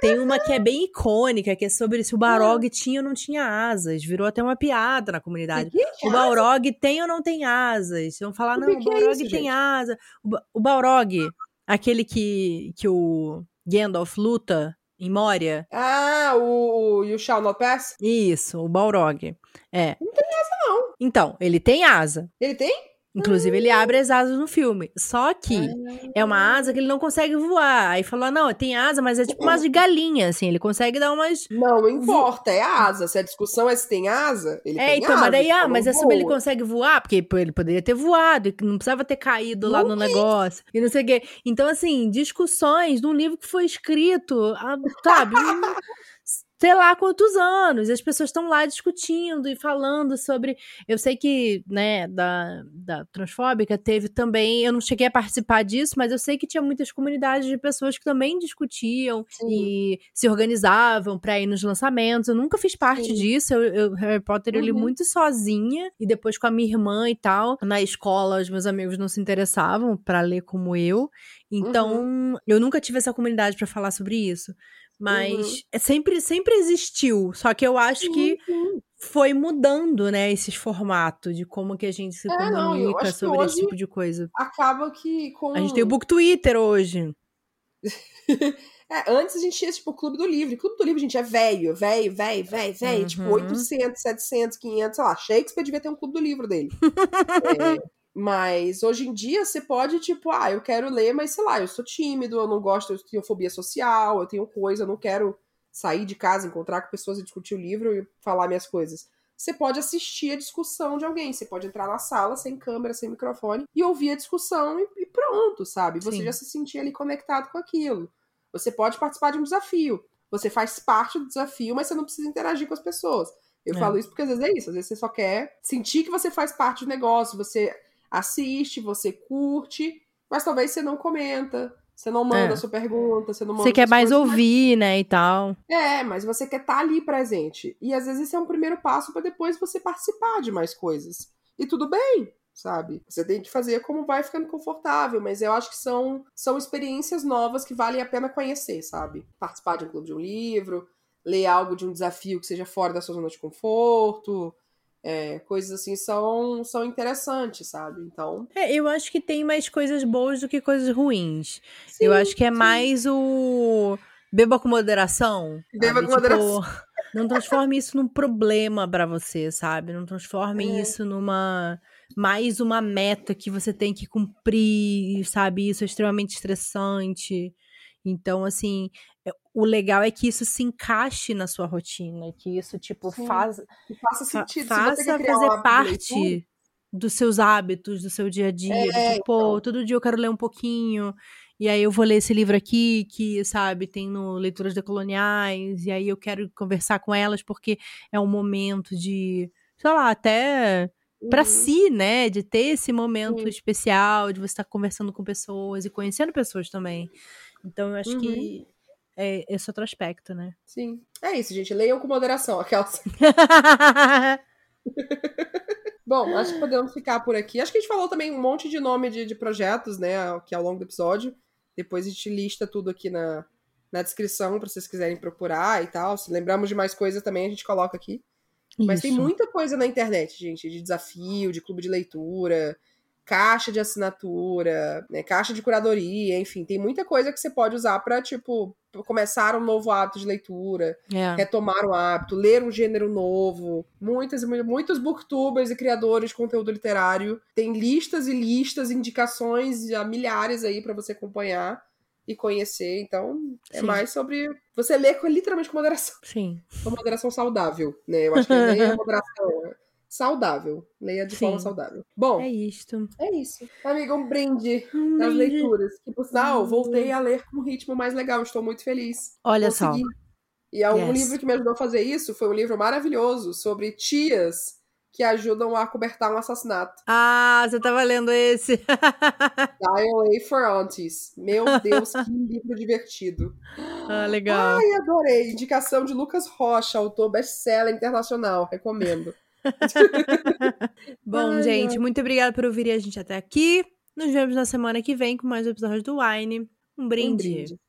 Speaker 2: Tem uma que é bem icônica, que é sobre se o Barog tinha ou não tinha asas. Virou até uma piada na comunidade. O Balrog tem ou não tem asas? Vão falar,
Speaker 1: O
Speaker 2: não,
Speaker 1: que
Speaker 2: o
Speaker 1: que é
Speaker 2: Balrog
Speaker 1: isso,
Speaker 2: tem
Speaker 1: gente?
Speaker 2: asa. O, Ba- o Balrog, aquele que, que o Gandalf luta em Moria.
Speaker 1: Ah, o, o You Shall Not Pass?
Speaker 2: Isso, o Balrog. É.
Speaker 1: Não tem asa, não.
Speaker 2: Então, ele tem asa.
Speaker 1: Ele tem?
Speaker 2: Inclusive, ele abre as asas no filme. Só que
Speaker 1: Ah.
Speaker 2: é uma asa que ele não consegue voar. Aí falou, ah, não, tem asa, mas é tipo uma asa de galinha, assim. Ele consegue dar umas...
Speaker 1: Não importa, é asa. Se a discussão é se tem asa, ele
Speaker 2: É,
Speaker 1: tem
Speaker 2: então,
Speaker 1: asa.
Speaker 2: mas daí,
Speaker 1: só
Speaker 2: ah, mas é sobre ele consegue voar, porque ele poderia ter voado, e que não precisava ter caído lá
Speaker 1: Não
Speaker 2: no negócio, e não sei o quê. Então, assim, discussões de um livro que foi escrito, há, sabe, sei lá quantos anos, e as pessoas estão lá discutindo e falando sobre. Eu sei que, né, da, da Transfóbica teve também, eu não cheguei a participar disso, mas eu sei que tinha muitas comunidades de pessoas que também discutiam
Speaker 1: Sim.
Speaker 2: e se organizavam pra ir nos lançamentos. Eu nunca fiz parte
Speaker 1: Sim.
Speaker 2: disso. Eu, eu- Harry Potter eu li
Speaker 1: Uhum.
Speaker 2: muito sozinha e depois com a minha irmã e tal. Na escola, os meus amigos não se interessavam pra ler como eu. Então,
Speaker 1: Uhum.
Speaker 2: eu nunca tive essa comunidade pra falar sobre isso. Mas
Speaker 1: Uhum.
Speaker 2: é sempre, sempre existiu. Só que eu acho que
Speaker 1: Sim,
Speaker 2: foi mudando, né, esses formatos de como que a gente se
Speaker 1: É, não,
Speaker 2: comunica
Speaker 1: que
Speaker 2: sobre esse tipo de coisa.
Speaker 1: Acaba que com.
Speaker 2: A gente tem o Book Twitter hoje.
Speaker 1: É, antes a gente tinha, tipo, o Clube do Livro. Clube do Livro, gente, é velho, velho, velho, velho, velho. Tipo,
Speaker 2: Uhum.
Speaker 1: 800, 700, 500, sei lá. Shakespeare devia ter um Clube do Livro dele. É, Mas hoje em dia você pode, tipo, ah, eu quero ler, mas sei lá, eu sou tímido, eu não gosto, eu tenho fobia social, eu tenho coisa, eu não quero sair de casa, encontrar com pessoas e discutir o livro e falar minhas coisas. Você pode assistir a discussão de alguém, você pode entrar na sala sem câmera, sem microfone e ouvir a discussão e, e pronto, sabe? Você Sim. já se sentir ali conectado com aquilo. Você pode participar de um desafio. Você faz parte do desafio, mas você não precisa interagir com as pessoas. Eu é. falo isso porque às vezes é isso. Às vezes você só quer sentir que você faz parte do negócio, você assiste, você curte, mas talvez você não comenta, você não manda é. sua pergunta, você não manda.
Speaker 2: Você quer mais coisas, ouvir, mas... né, e tal.
Speaker 1: É, mas você quer estar tá ali presente. E às vezes esse é um primeiro passo para depois você participar de mais coisas. E tudo bem, sabe? Você tem que fazer como vai ficando confortável, mas eu acho que são, são experiências novas que valem a pena conhecer, sabe? Participar de um clube de um livro, ler algo de um desafio que seja fora da sua zona de conforto. É, coisas assim são, são interessantes, sabe? Então.
Speaker 2: É, eu acho que tem mais coisas boas do que coisas ruins. Sim, eu acho que é sim. mais o. Beba com moderação.
Speaker 1: Beba sabe? com tipo, moderação.
Speaker 2: Não transforme isso num problema para você, sabe? Não transforme é. isso numa mais uma meta que você tem que cumprir, sabe? Isso é extremamente estressante. Então, assim, é, o legal é que isso se encaixe na sua rotina, que isso, tipo, Sim, faz,
Speaker 1: que faça sentido.
Speaker 2: Fa faça fazer parte dos seus hábitos, do seu dia a dia. É, tipo, então. todo dia eu quero ler um pouquinho. E aí eu vou ler esse livro aqui, que, sabe, tem no Leituras Decoloniais, e aí eu quero conversar com elas, porque é um momento de, sei lá, até para uhum. si, né? De ter esse momento especial, de você estar conversando com pessoas e conhecendo pessoas também. Então eu acho uhum. que é esse outro aspecto, né?
Speaker 1: Sim. É isso, gente. Leiam com moderação, aquelas. Bom, acho que podemos ficar por aqui. Acho que a gente falou também um monte de nome de, de projetos, né? Aqui ao longo do episódio. Depois a gente lista tudo aqui na, na descrição para vocês quiserem procurar e tal. Se lembramos de mais coisas também, a gente coloca aqui. Isso. Mas tem muita coisa na internet, gente, de desafio, de clube de leitura, caixa de assinatura, né, caixa de curadoria, enfim, tem muita coisa que você pode usar para tipo começar um novo hábito de leitura, é. retomar um hábito, ler um gênero novo. Muitas muitos booktubers e criadores de conteúdo literário têm listas e listas, indicações a milhares aí para você acompanhar e conhecer. Então, é Sim. mais sobre você ler com, literalmente com moderação.
Speaker 2: Sim.
Speaker 1: Com moderação saudável, né? Eu acho que é moderação? saudável. Leia de Sim. forma saudável. Bom.
Speaker 2: É isto.
Speaker 1: É isso. Amiga, um brinde um nas brinde. leituras. Que, por sinal, voltei a ler com um ritmo mais legal. Estou muito feliz.
Speaker 2: Olha Consegui. só.
Speaker 1: E um yes. livro que me ajudou a fazer isso foi um livro maravilhoso sobre tias que ajudam a cobertar um assassinato.
Speaker 2: Ah, você tava lendo esse.
Speaker 1: Dial A for Aunties. Meu Deus, que livro divertido.
Speaker 2: Ah, legal.
Speaker 1: Ai, adorei. Indicação de Lucas Rocha, autor best-seller internacional. Recomendo.
Speaker 2: Bom, ai, gente, ai. muito obrigada por ouvir a gente até aqui. Nos vemos na semana que vem com mais episódios do Wine. Um brinde. Um brinde.